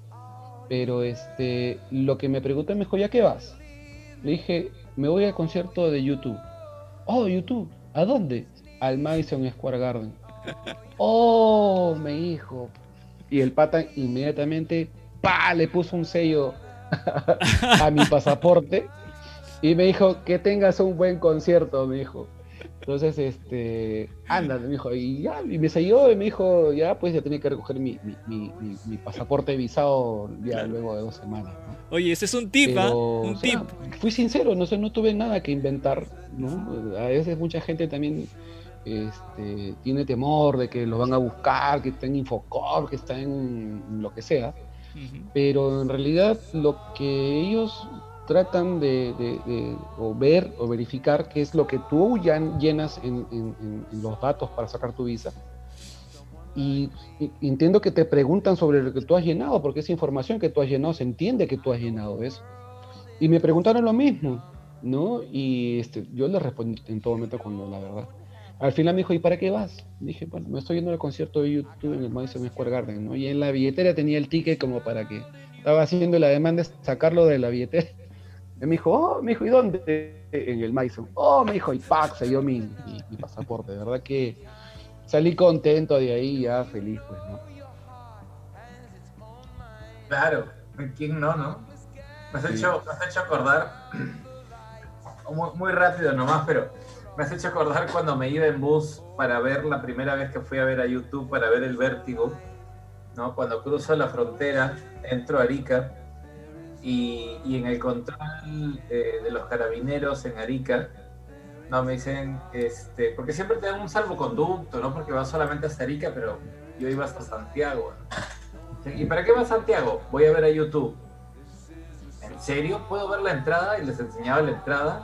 Pero este, lo que me preguntó me dijo, ¿ya qué vas? Le dije, me voy al concierto de YouTube. Oh, YouTube, ¿a dónde? Al Madison Square Garden. Oh, me dijo. Y el pata inmediatamente, pa, le puso un sello a mi pasaporte y me dijo, que tengas un buen concierto, me dijo. Entonces, este, anda, me dijo, y ya, y me selló y me dijo, ya, pues ya tenía que recoger mi, mi, mi- pasaporte visado ya Claro. luego de dos semanas. ¿no? Oye, ese es un tip, ¿ah? Pero, Un o sea, tip. fui sincero, no sé, no tuve nada que inventar, ¿no? A veces mucha gente también este, tiene temor de que los van a buscar, que está en Infocor, que está en lo que sea, pero en realidad lo que ellos tratan de, ver o verificar qué es lo que tú ya llenas en, los datos para sacar tu visa. Y, entiendo que te preguntan sobre lo que tú has llenado, porque esa información que tú has llenado se entiende que tú has llenado eso. Y me preguntaron lo mismo, ¿no? Y este, yo les respondí en todo momento con la verdad. Al final me dijo, ¿y para qué vas? Dije, bueno, me estoy yendo al concierto de YouTube en el Madison Square Garden, ¿no? Y en la billetera tenía el ticket como para que estaba haciendo la demanda de sacarlo de la billetera. Y me dijo, oh, me dijo, ¿y dónde? En el Madison. Oh, me dijo, y pack, se dio mi, mi, mi pasaporte. De verdad que salí contento de ahí, ya feliz, pues, ¿no? Claro, ¿quién no, no? Me has, Sí. hecho, me has hecho acordar, muy, muy rápido nomás, pero me has hecho acordar cuando me iba en bus para ver la primera vez que fui a ver a YouTube, para ver el vértigo, ¿no? Cuando cruzo la frontera, entro a Arica y, y en el control eh, de los carabineros en Arica, no, me dicen, este, porque siempre te dan un salvoconducto, ¿no? Porque vas solamente hasta Arica, pero yo iba hasta Santiago. ¿Y para qué va Santiago? Voy a ver a YouTube. ¿En serio? ¿Puedo ver la entrada? Y les enseñaba la entrada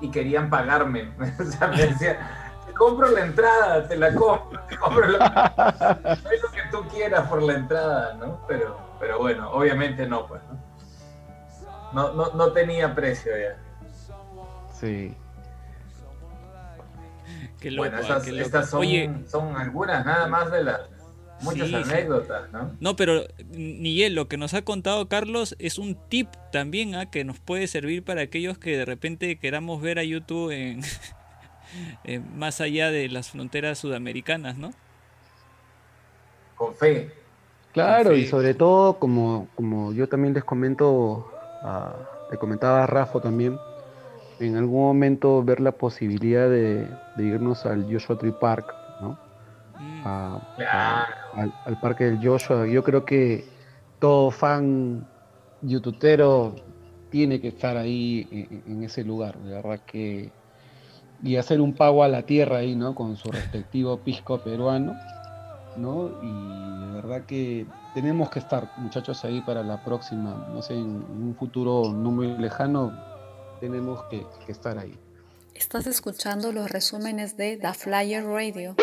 y querían pagarme. o sea, me decía, te compro la entrada, te la compro, compro la... Soy lo que tú quieras por la entrada, ¿no? Pero, pero bueno, obviamente no, pues, ¿no? No, no, no tenía precio ya. Sí. Qué loco, Bueno, ah, estas, qué loco. estas son, Oye, son algunas nada más de las muchas Sí, sí. anécdotas, ¿no? no, pero Miguel, lo que nos ha contado Carlos es un tip también ah, que nos puede servir para aquellos que de repente queramos ver a YouTube en, en más allá de las fronteras sudamericanas, ¿no? Con fe. Claro, y sobre todo, como, como yo también les comento, a- le comentaba a Rafa también, en algún momento ver la posibilidad de, de irnos al Joshua Tree Park, ¿no? Mm. A- a- Claro. al, al parque del Joshua. Yo creo que todo fan youtubero tiene que estar ahí en, en ese lugar, de verdad que y hacer un pago a la tierra ahí, ¿no? Con su respectivo pisco peruano, ¿no? Y de verdad que tenemos que estar, muchachos, ahí para la próxima, no sé, en, en un futuro no muy lejano, tenemos que, que estar ahí. Estás escuchando los resúmenes de The Flyer Radio.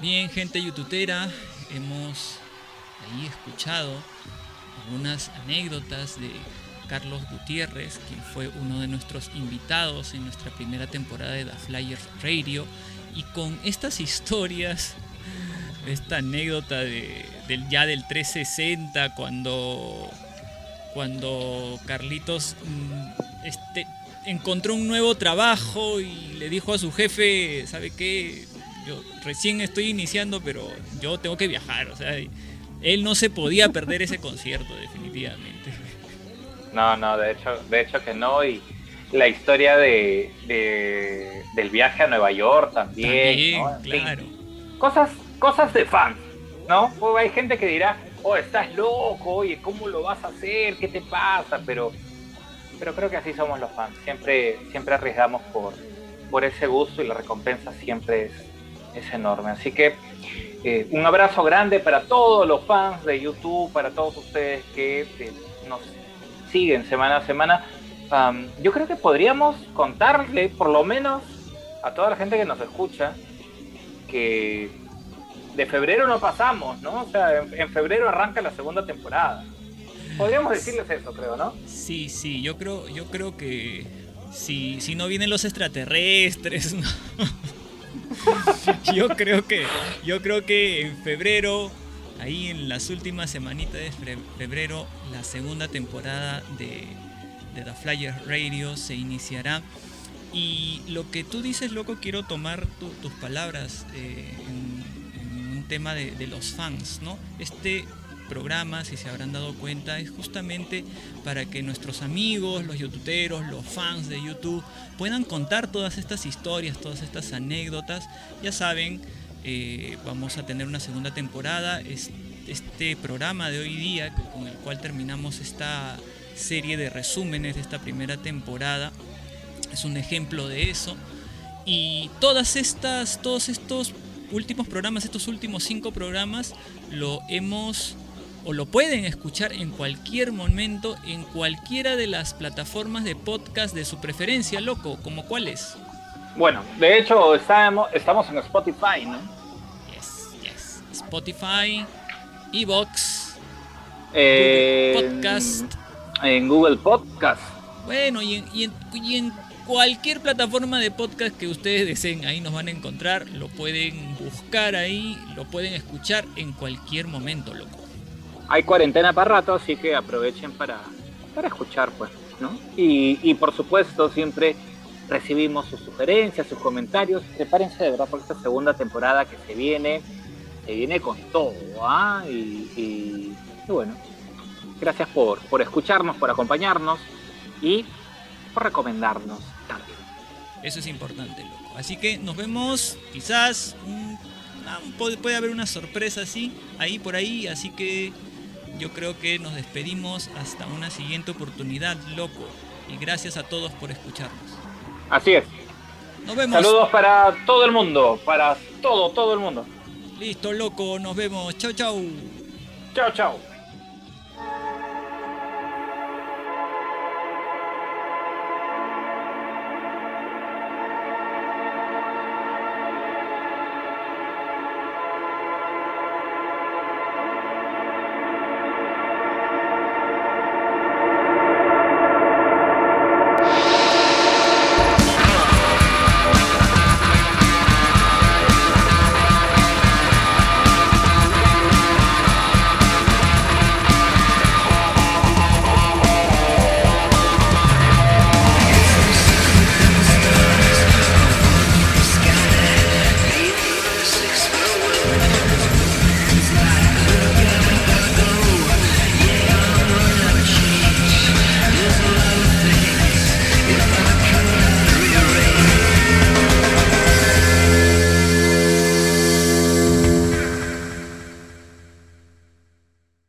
Bien, gente youtubera, hemos ahí escuchado algunas anécdotas de Carlos Gutiérrez, quien fue uno de nuestros invitados en nuestra primera temporada de The Flyers Radio. Y con estas historias, esta anécdota de, del ya del 360, cuando, cuando Carlitos mm, este, encontró un nuevo trabajo y le dijo a su jefe, ¿sabe qué? Yo recién estoy iniciando, pero yo tengo que viajar. O sea, él no se podía perder ese concierto, definitivamente. No, no, de hecho, de hecho que no. Y la historia de, de- del viaje a Nueva York también. También, ¿no? Fin, claro. cosas, cosas de fan, ¿no? Pues hay gente que dirá, oh, estás loco, oye, ¿cómo lo vas a hacer? ¿Qué te pasa? Pero, pero creo que así somos los fans. Siempre, siempre arriesgamos por, por ese gusto y la recompensa siempre es, es enorme. Así que eh, un abrazo grande para todos los fans de YouTube, para todos ustedes que eh, nos siguen semana a semana. Am, yo creo que podríamos contarle, por lo menos, a toda la gente que nos escucha, que de febrero no pasamos, ¿no? O sea, en, febrero arranca la segunda temporada. Podríamos decirles eso, creo, ¿no? Sí, sí, yo creo, yo creo que si, si no vienen los extraterrestres, yo creo que, yo creo que en febrero, ahí en las últimas semanitas de fe- febrero, la segunda temporada de, de The Flyer Radio se iniciará. Y lo que tú dices, loco, quiero tomar tu- tus palabras eh, en, en un tema de, de los fans, ¿no? Este programa, si se habrán dado cuenta, es justamente para que nuestros amigos, los youtuberos, los fans de YouTube, puedan contar todas estas historias, todas estas anécdotas. Ya saben, eh, vamos a tener una segunda temporada. Es- Este programa de hoy día, con el cual terminamos esta serie de resúmenes de esta primera temporada, es un ejemplo de eso. Y todas estas, todos estos últimos programas, estos últimos cinco programas, lo hemos o lo pueden escuchar en cualquier momento en cualquiera de las plataformas de podcast de su preferencia, loco, como cuál es. Bueno, de hecho estamos, estamos en Spotify, ¿no? Spotify, Evox, Eh, Podcast. En Google Podcast. Bueno, y en, y en- y en cualquier plataforma de podcast que ustedes deseen, ahí nos van a encontrar, lo pueden buscar ahí, lo pueden escuchar en cualquier momento, loco. Hay cuarentena para rato, así que aprovechen para, para escuchar, pues, ¿no? Y, y por supuesto, siempre recibimos sus sugerencias, sus comentarios. Prepárense de verdad por esta segunda temporada que se viene, se viene con todo, ¿ah? Y, y- y bueno, gracias por, por escucharnos, por acompañarnos y por recomendarnos también. Eso es importante, loco. Así que nos vemos, quizás, un- puede haber una sorpresa así, ahí por ahí, así que yo creo que nos despedimos hasta una siguiente oportunidad, loco. Y gracias a todos por escucharnos. Así es. Nos vemos. Saludos para todo el mundo, para todo, todo el mundo. Listo, loco, nos vemos. Chau, chau. Chao, chao.